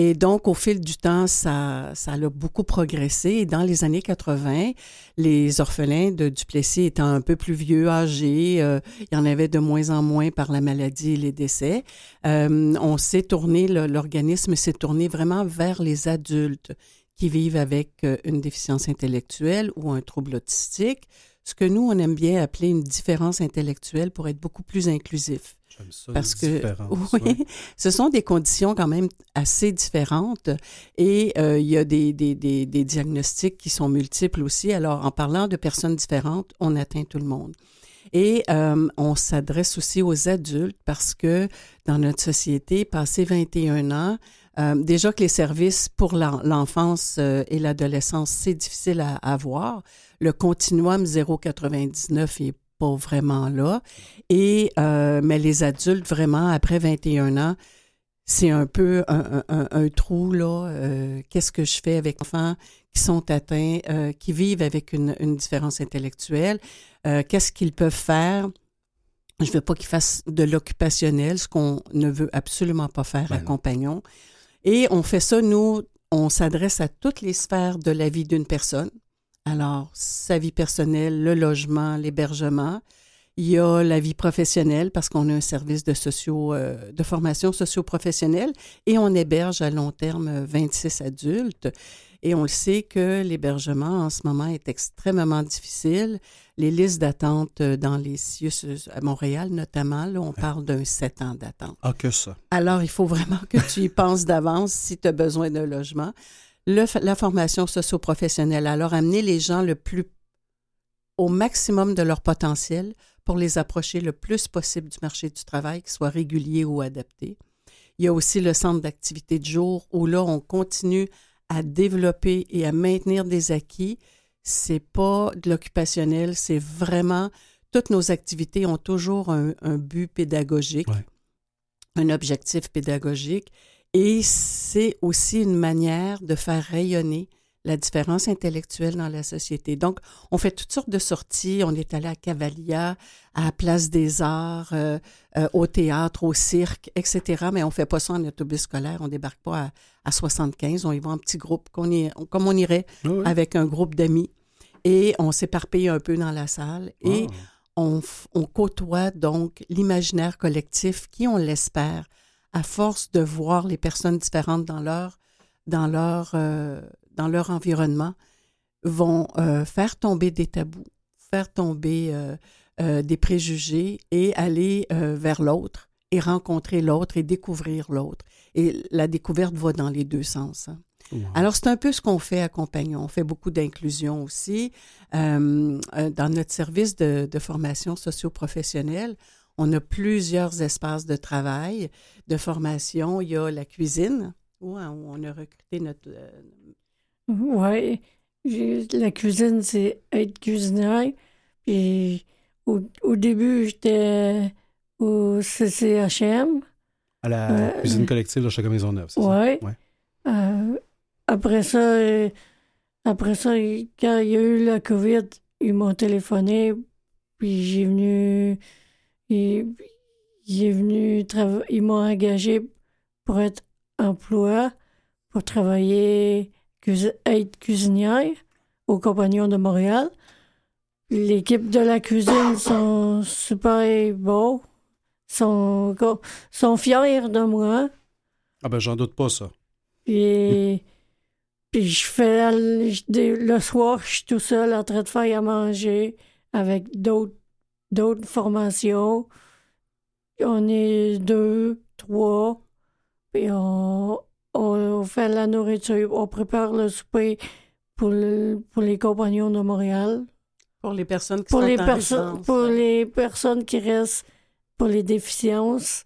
Et donc, au fil du temps, ça, ça a beaucoup progressé. Et dans les années 80, les orphelins de Duplessis étant un peu plus vieux, âgés, euh, il y en avait de moins en moins par la maladie et les décès. Euh, on s'est tourné, l'organisme s'est tourné vraiment vers les adultes qui vivent avec euh, une déficience intellectuelle ou un trouble autistique, ce que nous, on aime bien appeler une différence intellectuelle pour être beaucoup plus inclusif. Ça, Parce que oui, [LAUGHS] ce sont des conditions quand même assez différentes et euh, il y a des, des, des, des, diagnostics qui sont multiples aussi. Alors, en parlant de personnes différentes, on atteint tout le monde. Et euh, on s'adresse aussi aux adultes parce que dans notre société, passé 21 ans, euh, déjà que les services pour l'enfance euh, et l'adolescence, c'est difficile à avoir. Le continuum 0,99 est pas vraiment là. Et, euh, mais les adultes, vraiment, après 21 ans, c'est un peu un, trou, là. Qu'est-ce que je fais avec enfants qui sont atteints, qui vivent avec une, différence intellectuelle? Qu'est-ce qu'ils peuvent faire? Je ne veux pas qu'ils fassent de l'occupationnel, ce qu'on ne veut absolument pas faire à Compagnon. Et on fait ça, nous, on s'adresse à toutes les sphères de la vie d'une personne. Alors, sa vie personnelle, le logement, l'hébergement. Il y a la vie professionnelle parce qu'on a un service de, socio, euh, de formation socio-professionnelle et on héberge à long terme 26 adultes. Et on le sait que l'hébergement en ce moment est extrêmement difficile. Les listes d'attente euh, dans les CIUS euh, à Montréal, notamment, là, on parle d'un sept ans d'attente. Ah, que ça. Alors, il faut vraiment que tu y penses d'avance si tu as besoin d'un logement. La formation socio-professionnelle, alors amener les gens le plus au maximum de leur potentiel pour les approcher le plus possible du marché du travail, qu'ils soient réguliers ou adaptés. Il y a aussi le centre d'activité de jour où là, on continue à développer et à maintenir des acquis. C'est pas de l'occupationnel, c'est vraiment toutes nos activités ont toujours un, but pédagogique, un objectif pédagogique, et c'est aussi une manière de faire rayonner la différence intellectuelle dans la société. Donc, on fait toutes sortes de sorties. On est allé à Cavalia, à Place des Arts, euh, euh, au théâtre, au cirque, etc. Mais on fait pas ça en autobus scolaire. On débarque pas à, 75. On y va en petit groupe, comme on irait ah avec un groupe d'amis. Et on s'éparpille un peu dans la salle. Et ah. on, on, côtoie donc l'imaginaire collectif qui, on l'espère, à force de voir les personnes différentes dans leur dans leur euh, dans leur environnement vont euh, faire tomber des tabous, faire tomber euh, des préjugés et aller vers l'autre et rencontrer l'autre et découvrir l'autre. Et la découverte va dans les deux sens. Hein. Alors, c'est un peu ce qu'on fait à Compagnon. On fait beaucoup d'inclusion aussi. dans notre service de, de formation socio-professionnelle, on a plusieurs espaces de travail, de formation. Il y a la cuisine, où on a recruté notre, oui, la cuisine, c'est être cuisinière. Puis au, début, j'étais au CCHM. À la euh, cuisine collective de Chacun Maisonneuve, c'est ouais. ça? Oui. Euh, après ça, après ça, quand il y a eu la COVID, ils m'ont téléphoné, puis j'ai venu. Venu Ils m'ont engagé pour être emploi, pour travailler être cuisinière au Compagnon de Montréal. L'équipe de la cuisine sont super beaux, sont, sont fiers de moi. Ah ben j'en doute pas ça. Puis, puis je fais le soir, je suis tout seul en train de faire à manger avec d'autres d'autres formations. On est deux, trois, puis on, on fait la nourriture, on prépare le souper pour, pour les compagnons de Montréal. Pour les personnes qui pour sont les personnes Pour les personnes qui restent, pour les déficiences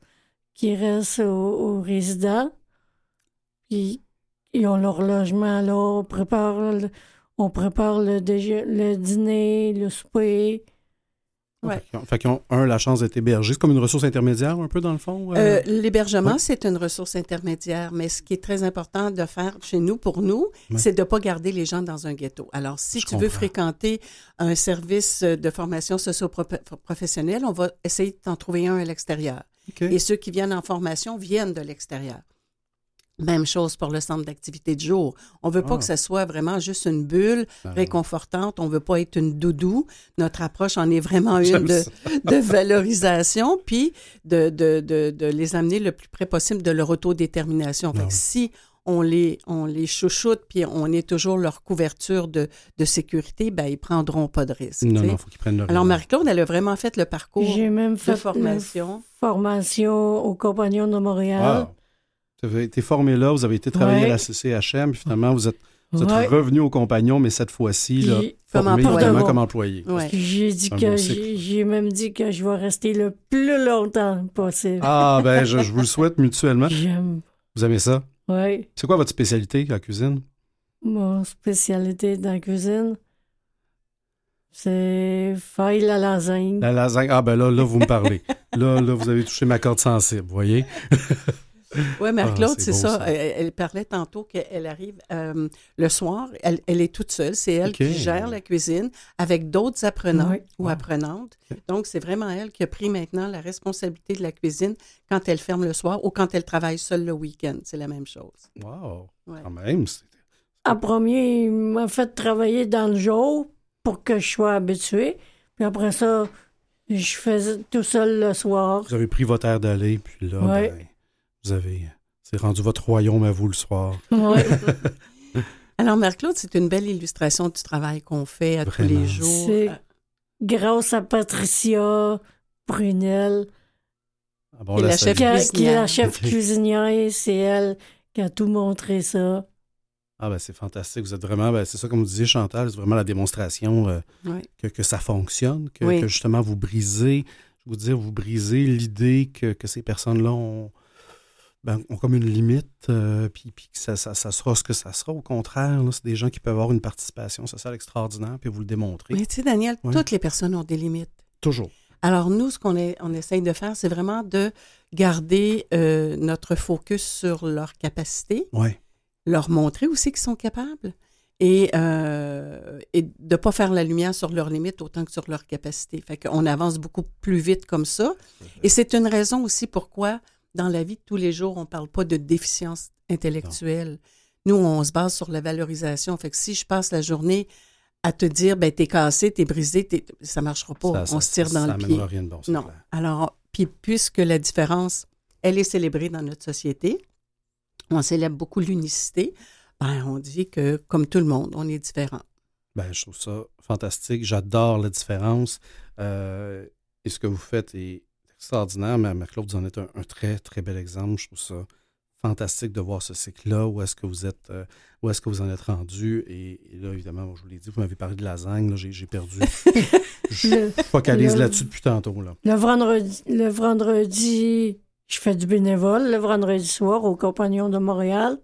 qui restent aux, résidents. Ils, ils, ont leur logement là, on prépare le, on prépare le, le dîner, le souper. Ouais. Fait qu'ils ont, un, la chance d'être hébergés. C'est comme une ressource intermédiaire, un peu, dans le fond? Euh? Euh, l'hébergement, c'est une ressource intermédiaire, mais ce qui est très important de faire chez nous, pour nous, c'est de ne pas garder les gens dans un ghetto. Alors, si tu veux fréquenter un service de formation socio-professionnelle, on va essayer de t'en trouver un à l'extérieur. Et ceux qui viennent en formation viennent de l'extérieur. Même chose pour le centre d'activité de jour. On veut pas Ah. que ce soit vraiment juste une bulle Ah. réconfortante. On veut pas être une doudou. Notre approche en est vraiment [LAUGHS] une de, [LAUGHS] de valorisation, puis de, de, de, de les amener le plus près possible de leur autodétermination. Fait que oui. si on les, on les chouchoute, puis on est toujours leur couverture de, de sécurité, ben ils prendront pas de risque. Non, tu sais. non, il faut qu'ils prennent le Alors. Marie-Claude, elle a vraiment fait le parcours J'ai même de fait formation. la formation au Compagnon de Montréal. Wow. Vous avez été formé là, vous avez été travailler Ouais. à la CCHM, puis finalement, vous êtes, vous êtes Ouais. revenu au compagnon, mais cette fois-ci, formé employé. vraiment comme employé. Ouais. J'ai dit que j'ai même dit que je vais rester le plus longtemps possible. Ah, ben, je, je vous le souhaite mutuellement. J'aime. Vous aimez ça? Oui, C'est quoi votre spécialité, la cuisine? mon spécialité dans la cuisine, c'est faire la lasagne. La lasagne. Ah, ben là, là, vous me parlez. là, là, vous avez touché ma corde sensible, vous voyez? [LAUGHS] Oui, Marie-Claude, Ah, c'est c'est ça. ça. Elle, elle parlait tantôt qu'elle arrive euh, le soir, elle, elle est toute seule, c'est elle qui gère la cuisine avec d'autres apprenants Oui. ou Wow. apprenantes. Donc, c'est vraiment elle qui a pris maintenant la responsabilité de la cuisine quand elle ferme le soir ou quand elle travaille seule le week-end. C'est la même chose. Wow! Ouais. Quand même, En premier, il m'a fait travailler dans le jour pour que je sois habitué. Puis après ça, je faisais tout seul le soir. vous avez pris votre air d'aller, puis là, Ouais. ben, vous avez... C'est rendu votre royaume à vous le soir. Ouais. [LAUGHS] Alors, Marie-Claude, c'est une belle illustration du travail qu'on fait à tous les jours. C'est- Grâce à Patricia Brunel, Ah bon, Et la chef cuisinière. qui est la chef cuisinière, c'est elle qui a tout montré ça. Ah, ben, c'est fantastique. Vous êtes vraiment, ben, c'est ça comme vous disiez, Chantal, c'est vraiment la démonstration euh, que, que ça fonctionne, que, Oui. que justement vous brisez, je vous dire, vous brisez l'idée que, que ces personnes-là ont, ben, ont comme une limite, euh, puis, puis que ça, ça, ça sera ce que ça sera. Au contraire, c'est des gens qui peuvent avoir une participation sociale extraordinaire, puis vous le démontrez. Mais tu sais, Daniel, Ouais. toutes les personnes ont des limites. Toujours. Alors, nous, ce qu'on est- on essaye de faire, c'est vraiment de garder euh, notre focus sur leurs capacités, Oui. leur montrer aussi qu'ils sont capables et, euh, et de ne pas faire la lumière sur leurs limites autant que sur leurs capacités. Fait qu'on avance beaucoup plus vite comme ça. Et c'est une raison aussi pourquoi, dans la vie de tous les jours, on ne parle pas de déficience intellectuelle. Nous, on se base sur la valorisation. Fait que si je passe la journée à te dire, ben, t'es cassé, t'es brisé, t'es- ça marchera pas. Ça- on ça- se tire ça- dans ça le pied. rien de bon, Non. clair. Alors, puis puisque la différence, elle est célébrée dans notre société, on célèbre beaucoup l'unicité, ben, on dit que, comme tout le monde, on est différent. Ben, je trouve ça fantastique. J'adore la différence. Euh, et ce que vous faites est extraordinaire. Mais Marc-Claude, vous en êtes un, un très, très bel exemple. Je trouve ça fantastique de voir ce cycle-là. Où est-ce que vous êtes, euh, où est-ce que vous en êtes rendu? Et, et là, évidemment, bon, je vous l'ai dit, vous m'avez parlé de lasagne. J'ai, perdu. [LAUGHS] je focalise là-dessus depuis tantôt. Là. le vendredi, le vendredi, je fais du bénévole. Le vendredi soir, au Compagnon de Montréal.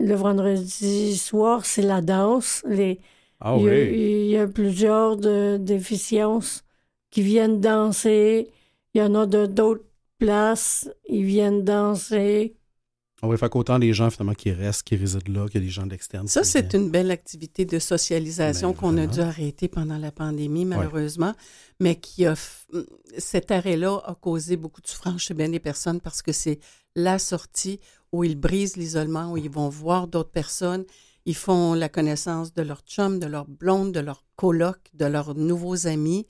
Le vendredi soir, c'est la danse. Les, Ah il, y a, oui. il y a plusieurs de- déficiences qui viennent danser. Il y en a de d'autres places. Ils viennent danser. On va faire qu'autant les gens finalement qui restent, qui résident là, que les gens de l'externe. Ça, c'est viennent. une belle activité de socialisation Ben, qu'on a dû arrêter pendant la pandémie, malheureusement, mais qui a. f- Cet arrêt-là a causé beaucoup de souffrance chez bien des personnes parce que c'est la sortie où ils brisent l'isolement, où ils vont voir d'autres personnes. Ils font la connaissance de leur chum, de leur blonde, de leur coloc, de leurs nouveaux amis.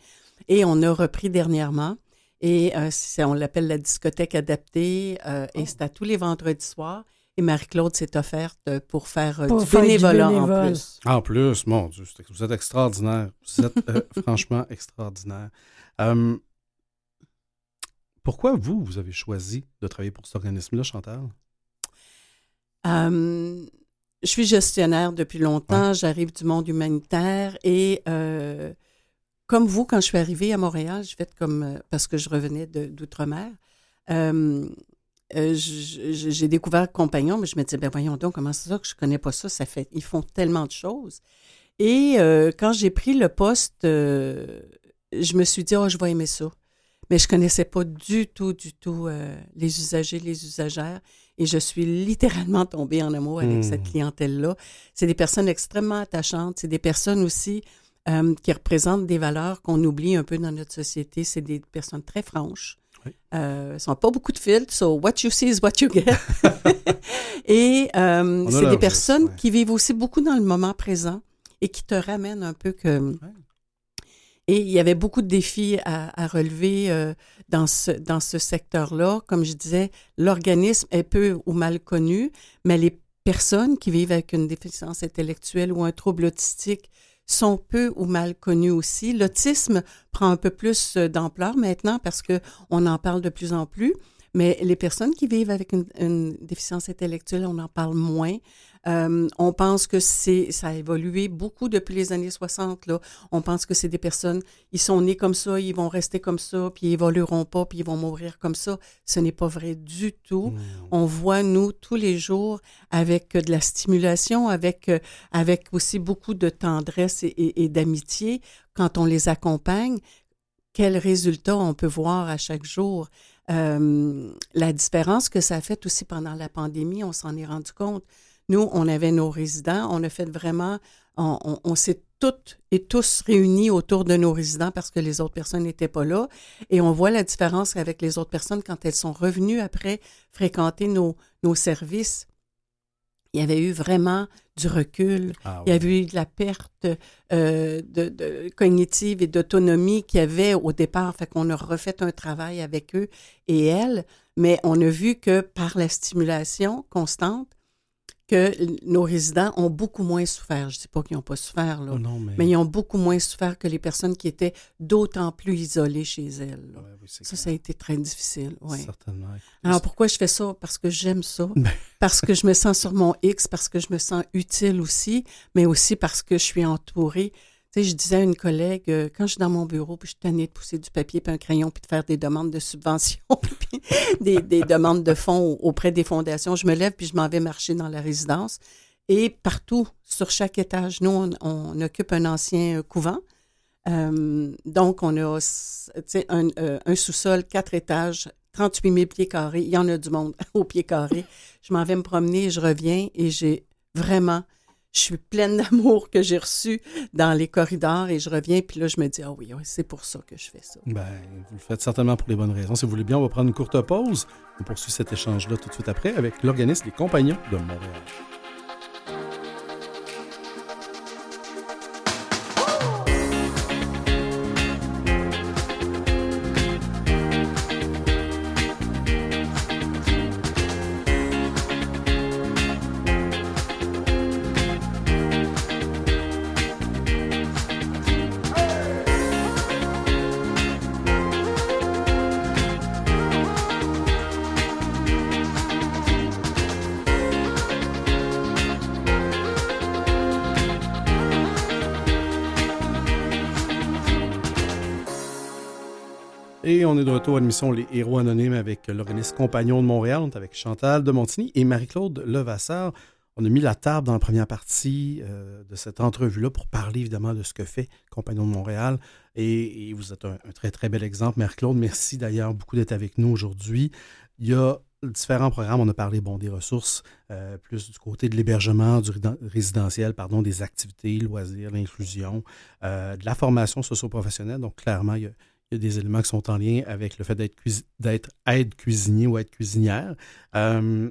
Et on a repris dernièrement. Et euh, on l'appelle la discothèque adaptée. euh, Et c'est à tous les vendredis soirs. Et Marie-Claude s'est offerte pour faire, euh, Pour du faire du bénévolat en plus. En plus, mon Dieu, vous êtes extraordinaire. Vous êtes euh, [LAUGHS] franchement extraordinaire. Euh, pourquoi vous, vous avez choisi de travailler pour cet organisme-là, Chantal? Euh, je suis gestionnaire depuis longtemps, j'arrive du monde humanitaire et euh, comme vous, quand je suis arrivée à Montréal, j'ai fait comme, euh, parce que je revenais d'outre-mer, euh, euh, j'ai découvert Compagnon, mais je me disais, ben voyons donc, comment c'est ça que je connais pas ça? ça fait, ils font tellement de choses. Et euh, quand j'ai pris le poste, je me suis dit, oh, je vais aimer ça. Mais je connaissais pas du tout, du tout les usagers, les usagères. Et je suis littéralement tombée en amour avec cette clientèle-là. C'est des personnes extrêmement attachantes. C'est des personnes aussi euh, qui représentent des valeurs qu'on oublie un peu dans notre société. C'est des personnes très franches, Oui. Euh, ils n'ont pas beaucoup de filtres, so what you see is what you get. [LAUGHS] [LAUGHS] et euh, c'est des personnes ouais. qui vivent aussi beaucoup dans le moment présent et qui te ramènent un peu que... Et il y avait beaucoup de défis à, à relever euh, dans ce, dans ce secteur-là. Comme je disais, l'organisme est peu ou mal connu, mais les personnes qui vivent avec une déficience intellectuelle ou un trouble autistique sont peu ou mal connues aussi. L'autisme prend un peu plus euh, d'ampleur maintenant parce que on en parle de plus en plus, mais les personnes qui vivent avec une, une déficience intellectuelle, on en parle moins. Euh, on pense que c'est ça a évolué beaucoup depuis les années 60 là. On pense que c'est des personnes ils sont nés comme ça, ils vont rester comme ça, puis ils évolueront pas, puis ils vont mourir comme ça. Ce n'est pas vrai du tout. Mmh. On voit nous tous les jours avec euh, de la stimulation, avec euh, avec aussi beaucoup de tendresse et, et- et d'amitié quand on les accompagne. Quels résultats on peut voir à chaque jour. Euh, la différence que ça a fait aussi pendant la pandémie, on s'en est rendu compte. Nous, on avait nos résidents, on a fait vraiment, on, on- on s'est toutes et tous réunis autour de nos résidents parce que les autres personnes n'étaient pas là. Et on voit la différence avec les autres personnes quand elles sont revenues après fréquenter nos, nos services. Il y avait eu vraiment du recul. Ah Il y avait eu de la perte euh, de, de cognitive et d'autonomie qu'il y avait au départ. Fait qu'on a refait un travail avec eux et elles, mais on a vu que par la stimulation constante, que nos résidents ont beaucoup moins souffert. Je ne dis pas qu'ils n'ont pas souffert, là, Oh non, mais... mais ils ont beaucoup moins souffert que les personnes qui étaient d'autant plus isolées chez elles. Ouais, oui, Ça, clair. ça a été très difficile. Ouais. Certainement. Alors pourquoi je fais ça? Parce que j'aime ça. [LAUGHS] Ben. Parce que je me sens sur mon X, parce que je me sens utile aussi, mais aussi parce que je suis entourée. Tu sais, je disais à une collègue, euh, quand je suis dans mon bureau, puis je suis tannée de pousser du papier puis un crayon, puis de faire des demandes de subventions, [LAUGHS] puis des, des demandes de fonds auprès des fondations, je me lève puis je m'en vais marcher dans la résidence. Et partout, sur chaque étage, nous, on, occupe un ancien euh, couvent. Euh, donc, on a un, un sous-sol, quatre étages, 38 000 pieds carrés. Il y en a du monde [LAUGHS] au pied carré. Je m'en vais me promener, je reviens et j'ai vraiment, je suis pleine d'amour que j'ai reçu dans les corridors et je reviens. Puis là, je me dis, ah oui, oui, c'est pour ça que je fais ça. Ben, vous le faites certainement pour les bonnes raisons. Si vous voulez bien, on va prendre une courte pause. On poursuit cet échange-là tout de suite après avec l'organisme Les Compagnons de Montréal. On est de retour à l'émission Les Héros Anonymes avec l'organisme Compagnon de Montréal. On est avec Chantal de Montigny et Marie-Claude Levasseur. On a mis la table dans la première partie euh, de cette entrevue-là pour parler évidemment de ce que fait Compagnon de Montréal. Et, vous êtes un, très, très bel exemple, Marie-Claude. Merci d'ailleurs beaucoup d'être avec nous aujourd'hui. Il y a différents programmes. On a parlé des ressources, euh, plus du côté de l'hébergement, du résidentiel, pardon, des activités, loisirs, l'inclusion, euh, de la formation socio-professionnelle. Donc, clairement, il y, a, il y a des éléments qui sont en lien avec le fait d'être, aide cuisinier ou aide cuisinière. Euh,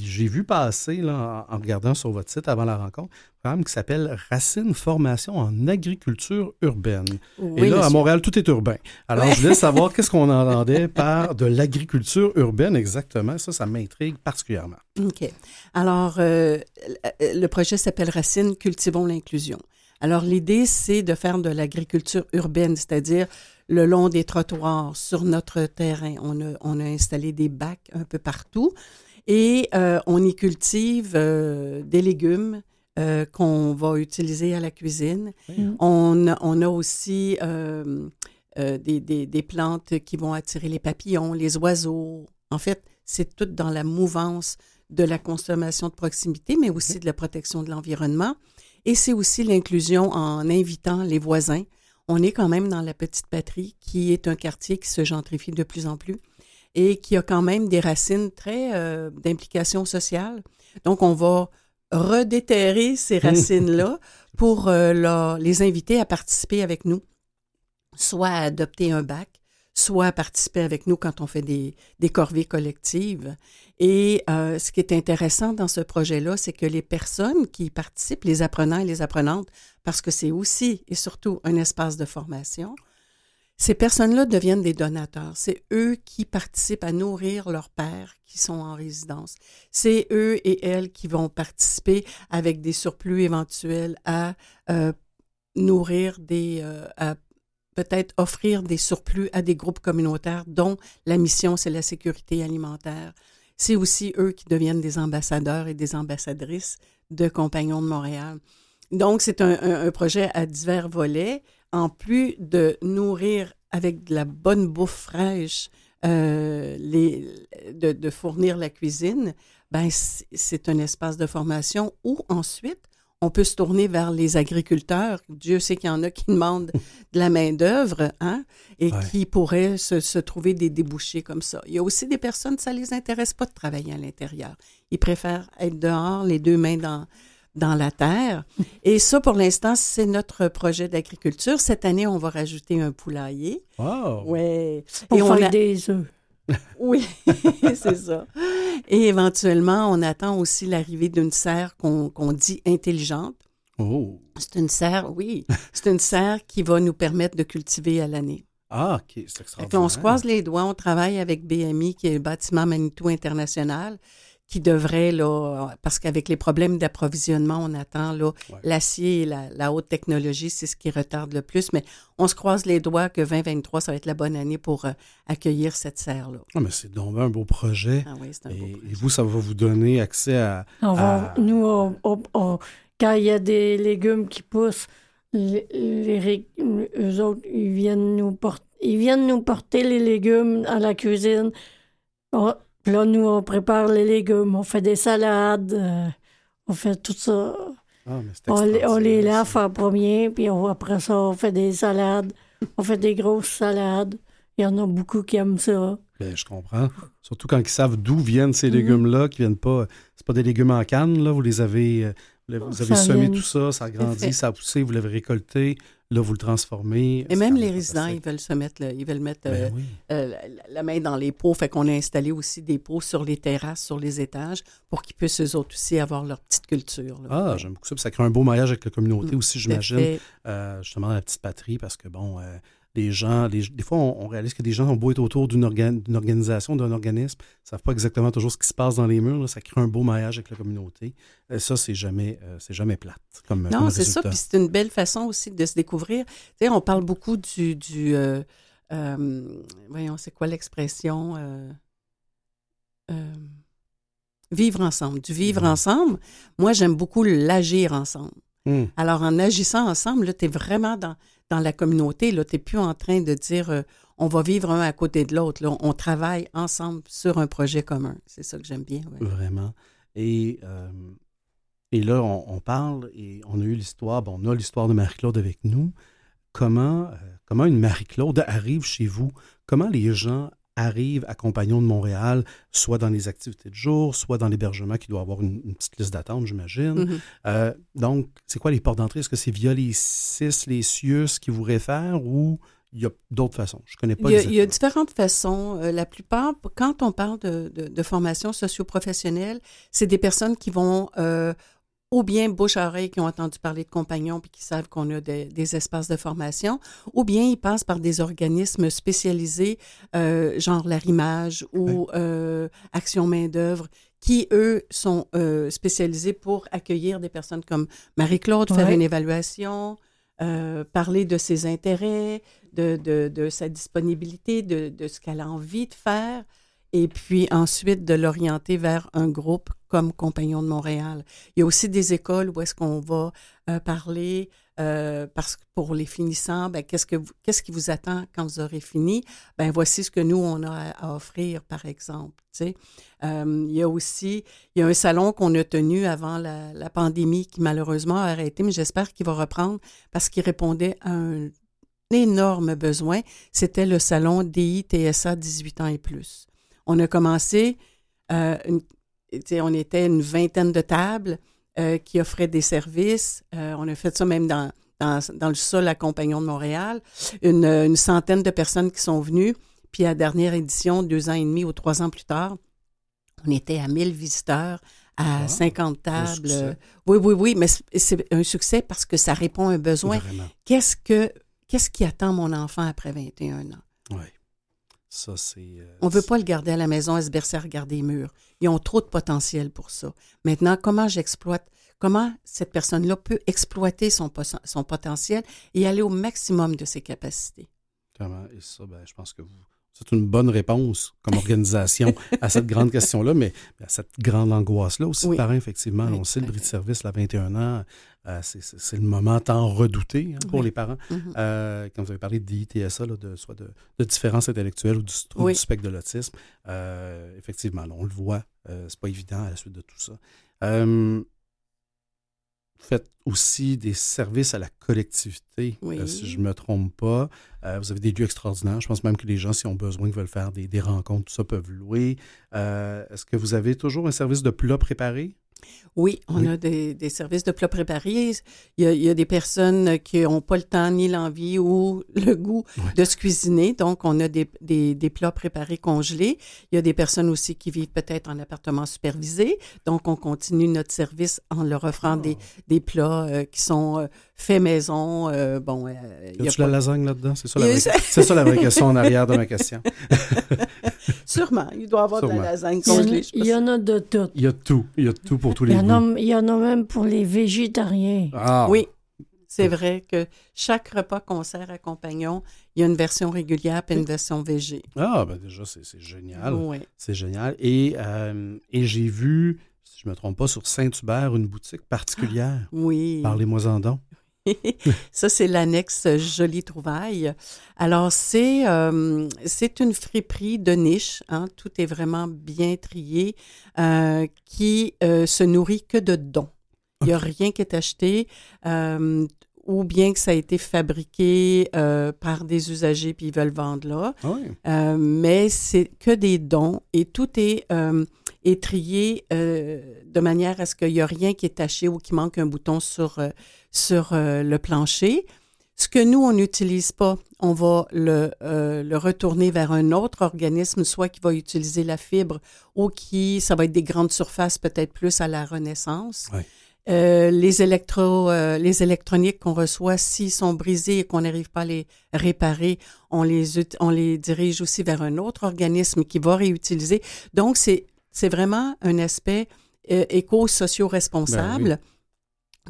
j'ai vu passer, là, en, regardant sur votre site avant la rencontre, un programme qui s'appelle Racine Formation en agriculture urbaine. Oui, Et là, à. Montréal, tout est urbain. Alors, Ouais. je voulais savoir [LAUGHS] qu'est-ce qu'on entendait par de l'agriculture urbaine exactement. Ça, ça m'intrigue particulièrement. OK. Alors, euh, le projet s'appelle Racine, cultivons l'inclusion. Alors, l'idée, c'est de faire de l'agriculture urbaine, c'est-à-dire le long des trottoirs, sur notre terrain. On a, on a installé des bacs un peu partout et euh, on y cultive euh, des légumes euh, qu'on va utiliser à la cuisine. On, a- on a aussi des, des- des plantes qui vont attirer les papillons, les oiseaux. En fait, c'est tout dans la mouvance de la consommation de proximité, mais aussi de la protection de l'environnement. Et c'est aussi l'inclusion en invitant les voisins. On est quand même dans la petite patrie, qui est un quartier qui se gentrifie de plus en plus et qui a quand même des racines très euh, d'implication sociale. Donc, on va redéterrer ces [LAUGHS] racines-là pour euh, les inviter à participer avec nous, soit à adopter un bac, soit participer avec nous quand on fait des, corvées collectives. Et euh, ce qui est intéressant dans ce projet-là, c'est que les personnes qui participent, les apprenants et les apprenantes, parce que c'est aussi et surtout un espace de formation, ces personnes-là deviennent des donateurs. C'est eux qui participent à nourrir leurs pères qui sont en résidence. C'est eux et elles qui vont participer avec des surplus éventuels à euh, nourrir des, euh, peut-être offrir des surplus à des groupes communautaires dont la mission, c'est la sécurité alimentaire. C'est aussi eux qui deviennent des ambassadeurs et des ambassadrices de Compagnons de Montréal. Donc, c'est un, projet à divers volets en plus de nourrir avec de la bonne bouffe fraîche, euh, de, de, fournir la cuisine, ben c'est un espace de formation où ensuite on peut se tourner vers les agriculteurs. Dieu sait qu'il y en a qui [LAUGHS] demandent de la main-d'œuvre hein, et ouais. qui pourraient se, se, trouver des débouchés comme ça. Il y a aussi des personnes, ça ne les intéresse pas de travailler à l'intérieur. Ils préfèrent être dehors, les deux mains dans, dans la terre. Et ça, pour l'instant, c'est notre projet d'agriculture. Cette année, on va rajouter un poulailler. Wow! Ouais. Pour Et on a des œufs. [LAUGHS] Oui, [LAUGHS] c'est ça. Et éventuellement, on attend aussi l'arrivée d'une serre qu'on qu dit intelligente. Oh! C'est une serre, oui, c'est une serre qui va nous permettre de cultiver à l'année. Ah, OK, c'est extraordinaire. on se croise les doigts, on travaille avec BMI, qui est le bâtiment Manitou International, qui devrait, là, parce qu'avec les problèmes d'approvisionnement, on attend là, ouais. l'acier et la, la, haute technologie, c'est ce qui retarde le plus. Mais on se croise les doigts que 2023, ça va être la bonne année pour euh, accueillir cette serre-là. Ah, mais c'est donc un beau projet. Ah oui, c'est un et, beau projet. Et vous, ça va vous donner accès à. On va, à... Nous, on, on, quand il y a des légumes qui poussent, les, les, eux autres, ils viennent nous porter. Ils viennent nous porter les légumes à la cuisine. Là, nous, on prépare les légumes, on fait des salades, euh, on fait tout ça. Ah, on, les, on, les lave en premier, puis on, après ça, on fait des salades. on fait des grosses salades. Il y en a beaucoup qui aiment ça. Bien, je comprends. Surtout quand ils savent d'où viennent ces légumes-là, mmh. qui viennent pas. C'est pas des légumes en canne, là. Vous les avez. Euh, vous avez semé vient... tout ça, ça a grandi, ça a poussé, vous l'avez récolté. Là, vous le transformez. Et même les résidents, ils veulent se mettre, là, ils veulent mettre ben euh, oui. euh, la, main dans les pots. Fait qu'on a installé aussi des pots sur les terrasses, sur les étages, pour qu'ils puissent eux autres aussi avoir leur petite culture. Là. Ah, j'aime beaucoup ça. Puis ça crée un beau maillage avec la communauté mmh, aussi, j'imagine. Euh, justement, la petite patrie, parce que bon, les gens, les, des fois, on, on, réalise que des gens ont beau être autour d'une organ, organisation, d'un organisme, ne savent pas exactement toujours ce qui se passe dans les murs. Là, ça crée un beau maillage avec la communauté. Et ça, c'est jamais, euh, c'est jamais plate. Comme, non, c'est ça. Puis c'est une belle façon aussi de se découvrir. Tu sais, on parle beaucoup du. du euh, euh, voyons, c'est quoi l'expression? vivre ensemble. Du vivre mmh. ensemble. Moi, j'aime beaucoup l'agir ensemble. Mmh. Alors, en agissant ensemble, tu es vraiment dans dans la communauté. Tu n'es plus en train de dire euh, on va vivre un à côté de l'autre. On, travaille ensemble sur un projet commun. C'est ça que j'aime bien. Vraiment. Et, euh, et là, on, on, parle et on a eu l'histoire, bon, on a l'histoire de Marie-Claude avec nous. Comment, euh, comment une Marie-Claude arrive chez vous? Comment les gens arrivent à Compagnons de Montréal, soit dans les activités de jour, soit dans l'hébergement qui doit avoir une, une petite liste d'attente, j'imagine. Mm -hmm. euh, donc, c'est quoi les portes d'entrée? Est-ce que c'est via les CIS, les CIUS qui vous réfèrent ou il y a d'autres façons? Je connais pas il y, a, il y a différentes façons. Euh, la plupart, quand on parle de, de, de formation socio-professionnelle, c'est des personnes qui vont euh, ou bien bouche-oreille qui ont entendu parler de compagnons puis qui savent qu'on a des, des, espaces de formation, ou bien ils passent par des organismes spécialisés, euh, genre l'Arrimage ou oui. euh, Action Main-d'œuvre, qui, eux, sont euh, spécialisés pour accueillir des personnes comme Marie-Claude, faire oui. une évaluation, euh, parler de ses intérêts, de, de, de sa disponibilité, de, de ce qu'elle a envie de faire et puis ensuite de l'orienter vers un groupe comme Compagnons de Montréal. Il y a aussi des écoles où est-ce qu'on va euh, parler, euh, parce que pour les finissants, ben, qu'est-ce, que qu'est-ce qui vous attend quand vous aurez fini? Ben, voici ce que nous, on a à, offrir, par exemple. Euh, il y a aussi, il y a un salon qu'on a tenu avant la, la, pandémie qui malheureusement a arrêté, mais j'espère qu'il va reprendre parce qu'il répondait à un énorme besoin. C'était le salon DITSA 18 ans et plus. On a commencé, euh, une, on était une vingtaine de tables euh, qui offraient des services. Euh, on a fait ça même dans, dans, dans le sol à Compagnon de Montréal, une, une centaine de personnes qui sont venues. Puis à la dernière édition, deux ans et demi ou trois ans plus tard, on était à 1000 visiteurs, à Ah, 50 tables. Oui, oui, oui, mais c'est- un succès parce que ça répond à un besoin. Qu'est-ce que qu'est-ce qui attend mon enfant après 21 ans? Oui. Ça, c'est. euh, On veut pas le garder à la maison se bercer à regarder les murs. Ils ont trop de potentiel pour ça. Maintenant, comment j'exploite, comment cette personne-là peut exploiter son, potentiel et aller au maximum de ses capacités? Vraiment. Et ça, ben, je pense que vous. C'est une bonne réponse comme organisation à cette grande question-là, mais à cette grande angoisse-là aussi. Oui. de parents, effectivement, Oui, on sait le bris de service, là, 21 ans, euh, c'est- le moment tant redouté hein, pour Oui. les parents. Euh, quand vous avez parlé de DITSA, de, soit de, de différence intellectuelle ou du trouble Oui. du spectre de l'autisme, euh, effectivement, là, on le voit, c'est pas évident à la suite de tout ça. Vous faites aussi des services à la collectivité, Oui. si je ne me trompe pas. Vous avez des lieux extraordinaires. Je pense même que les gens, si ont besoin, qui veulent faire des, des rencontres, tout ça, peuvent louer. Est-ce que vous avez toujours un service de plats préparés? Oui, on Oui. a des, des services de plats préparés. Il y a, il y a des personnes qui n'ont pas le temps ni l'envie ou [LAUGHS] le goût de se cuisiner. Donc, on a des, des, des plats préparés congelés. Il y a des personnes aussi qui vivent peut-être en appartement supervisé. Donc, on continue notre service en leur offrant des, des plats euh, qui sont euh, faits maison. Euh, bon, euh, il Y y a a-tu la pas- lasagne là-dedans? C'est ça, la vraie- a- c'est ça la vraie question en arrière de ma question. [LAUGHS] Sûrement, il doit y avoir de la lasagne Il y en- congelée. je il y pense. en a de tout. Il y a tout. Il y a tout pour tous les y, en goûts. a, il y en a même pour les végétariens. Ah, Oui, c'est vrai que chaque repas qu'on sert à compagnon, il y a une version régulière et une version végé. Ah, ben déjà, c'est c'est génial. Oui. C'est génial. Et, euh, et j'ai vu, si je ne me trompe pas, sur Saint-Hubert, une boutique particulière. Oui. Parlez-moi-en donc. [LAUGHS] Ça, c'est l'annexe Jolie Trouvaille. Alors, c'est euh, c'est une friperie de niche. hein, tout est vraiment bien trié, euh, qui euh, se nourrit que de dons. Il n'y a rien qui est acheté. ou bien que ça a été fabriqué euh, par des usagers puis ils veulent vendre là. Ah oui. Euh, mais c'est que des dons et tout est, euh, est trié euh, de manière à ce qu'il n'y a rien qui est taché ou qui manque un bouton sur, euh, sur euh, le plancher. Ce que nous, on n'utilise pas, on va le, le retourner vers un autre organisme, soit qui va utiliser la fibre ou qui, ça va être des grandes surfaces, peut-être plus à la Renaissance. Euh, les électro, euh, les électroniques qu'on reçoit, s'ils sont brisés et qu'on n'arrive pas à les réparer, on les, on les dirige aussi vers un autre organisme qui va réutiliser. Donc, c'est, c'est vraiment un aspect euh, éco-socio-responsable.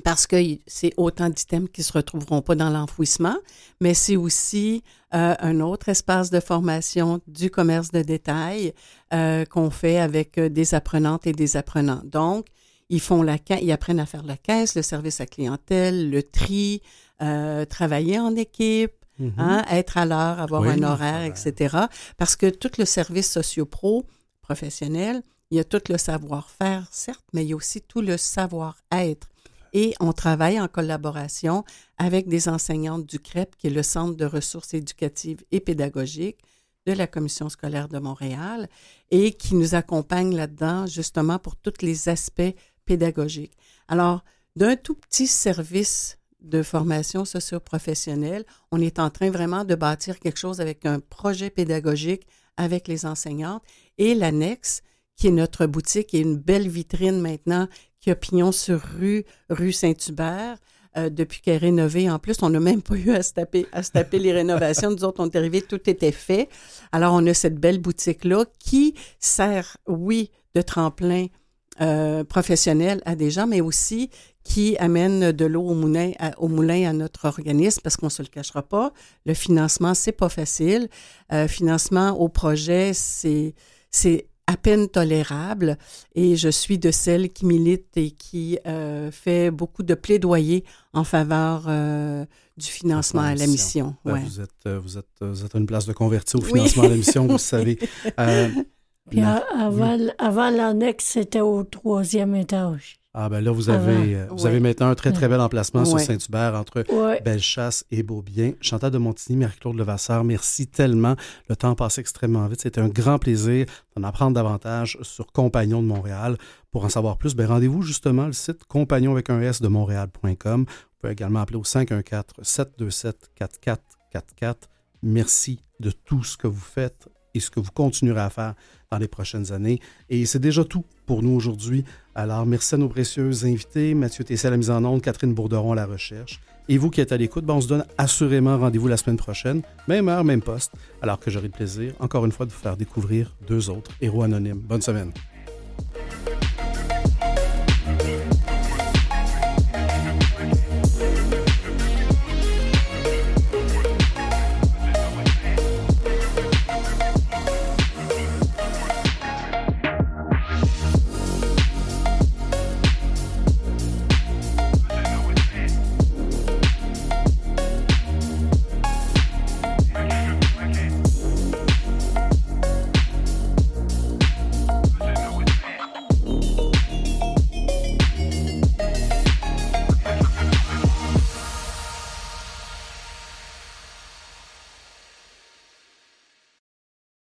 Parce que c'est autant d'items qui ne se retrouveront pas dans l'enfouissement, mais c'est aussi euh, un autre espace de formation du commerce de détail euh, qu'on fait avec des apprenantes et des apprenants. Donc, ils font la ils apprennent à faire la caisse, le service à clientèle, le tri, euh, travailler en équipe, Mhm. hein, être à l'heure, avoir Oui, un horaire, horaire. etc. Parce que tout le service socio-pro professionnel, il y a tout le savoir-faire, certes, mais il y a aussi tout le savoir-être. Et on travaille en collaboration avec des enseignantes du CREP, qui est le Centre de ressources éducatives et pédagogiques de la Commission scolaire de Montréal, et qui nous accompagnent là-dedans, justement, pour tous les aspects pédagogiques. Alors, d'un tout petit service de formation socio-professionnelle, on est en train vraiment de bâtir quelque chose avec un projet pédagogique avec les enseignantes et l'annexe, qui est notre boutique et une belle vitrine maintenant qui a pignon sur rue, rue Saint-Hubert. euh, depuis qu'elle est rénovée. En plus, on n'a même pas eu à se taper, les rénovations. Nous autres, on est arrivés, tout était fait. Alors, on a cette belle boutique-là qui sert, oui, de tremplin euh, professionnel à des gens, mais aussi qui amène de l'eau au moulin, à, notre organisme, parce qu'on se le cachera pas. Le financement, c'est pas facile. Euh, financement au projet, c'est à peine tolérable. Et je suis de celles qui militent et qui euh, fait beaucoup de plaidoyer en faveur euh, du financement à la mission. Ben, Ouais. vous, êtes, euh, vous, êtes, vous êtes à une place de converti au Oui. financement à la mission, vous [LAUGHS] savez. Euh, Puis avant l'annexe, c'était au troisième étage. Ah ben là, vous avez, euh, vous Ouais. avez maintenant un très, très bel emplacement sur. Saint-Hubert entre Ouais. Bellechasse et Beaubien. Chantal de Montigny, Marie-Claude Levasseur, merci tellement. Le temps passe extrêmement vite. C'était un grand plaisir d'en apprendre davantage sur Compagnon de Montréal. Pour en savoir plus, ben rendez-vous justement le site compagnon avec un S de Montréal.com. Vous pouvez également appeler au 514-727-4444. Merci de tout ce que vous faites et ce que vous continuerez à faire dans les prochaines années. Et c'est déjà tout pour nous aujourd'hui. Alors, merci à nos précieuses invités, Mathieu Tessé à la mise en onde, Catherine Bourderon à la recherche. Et vous qui êtes à l'écoute, ben, on se donne assurément rendez-vous la semaine prochaine, même heure, même poste, alors que j'aurai le plaisir, encore une fois, de vous faire découvrir deux autres héros anonymes. Bonne semaine.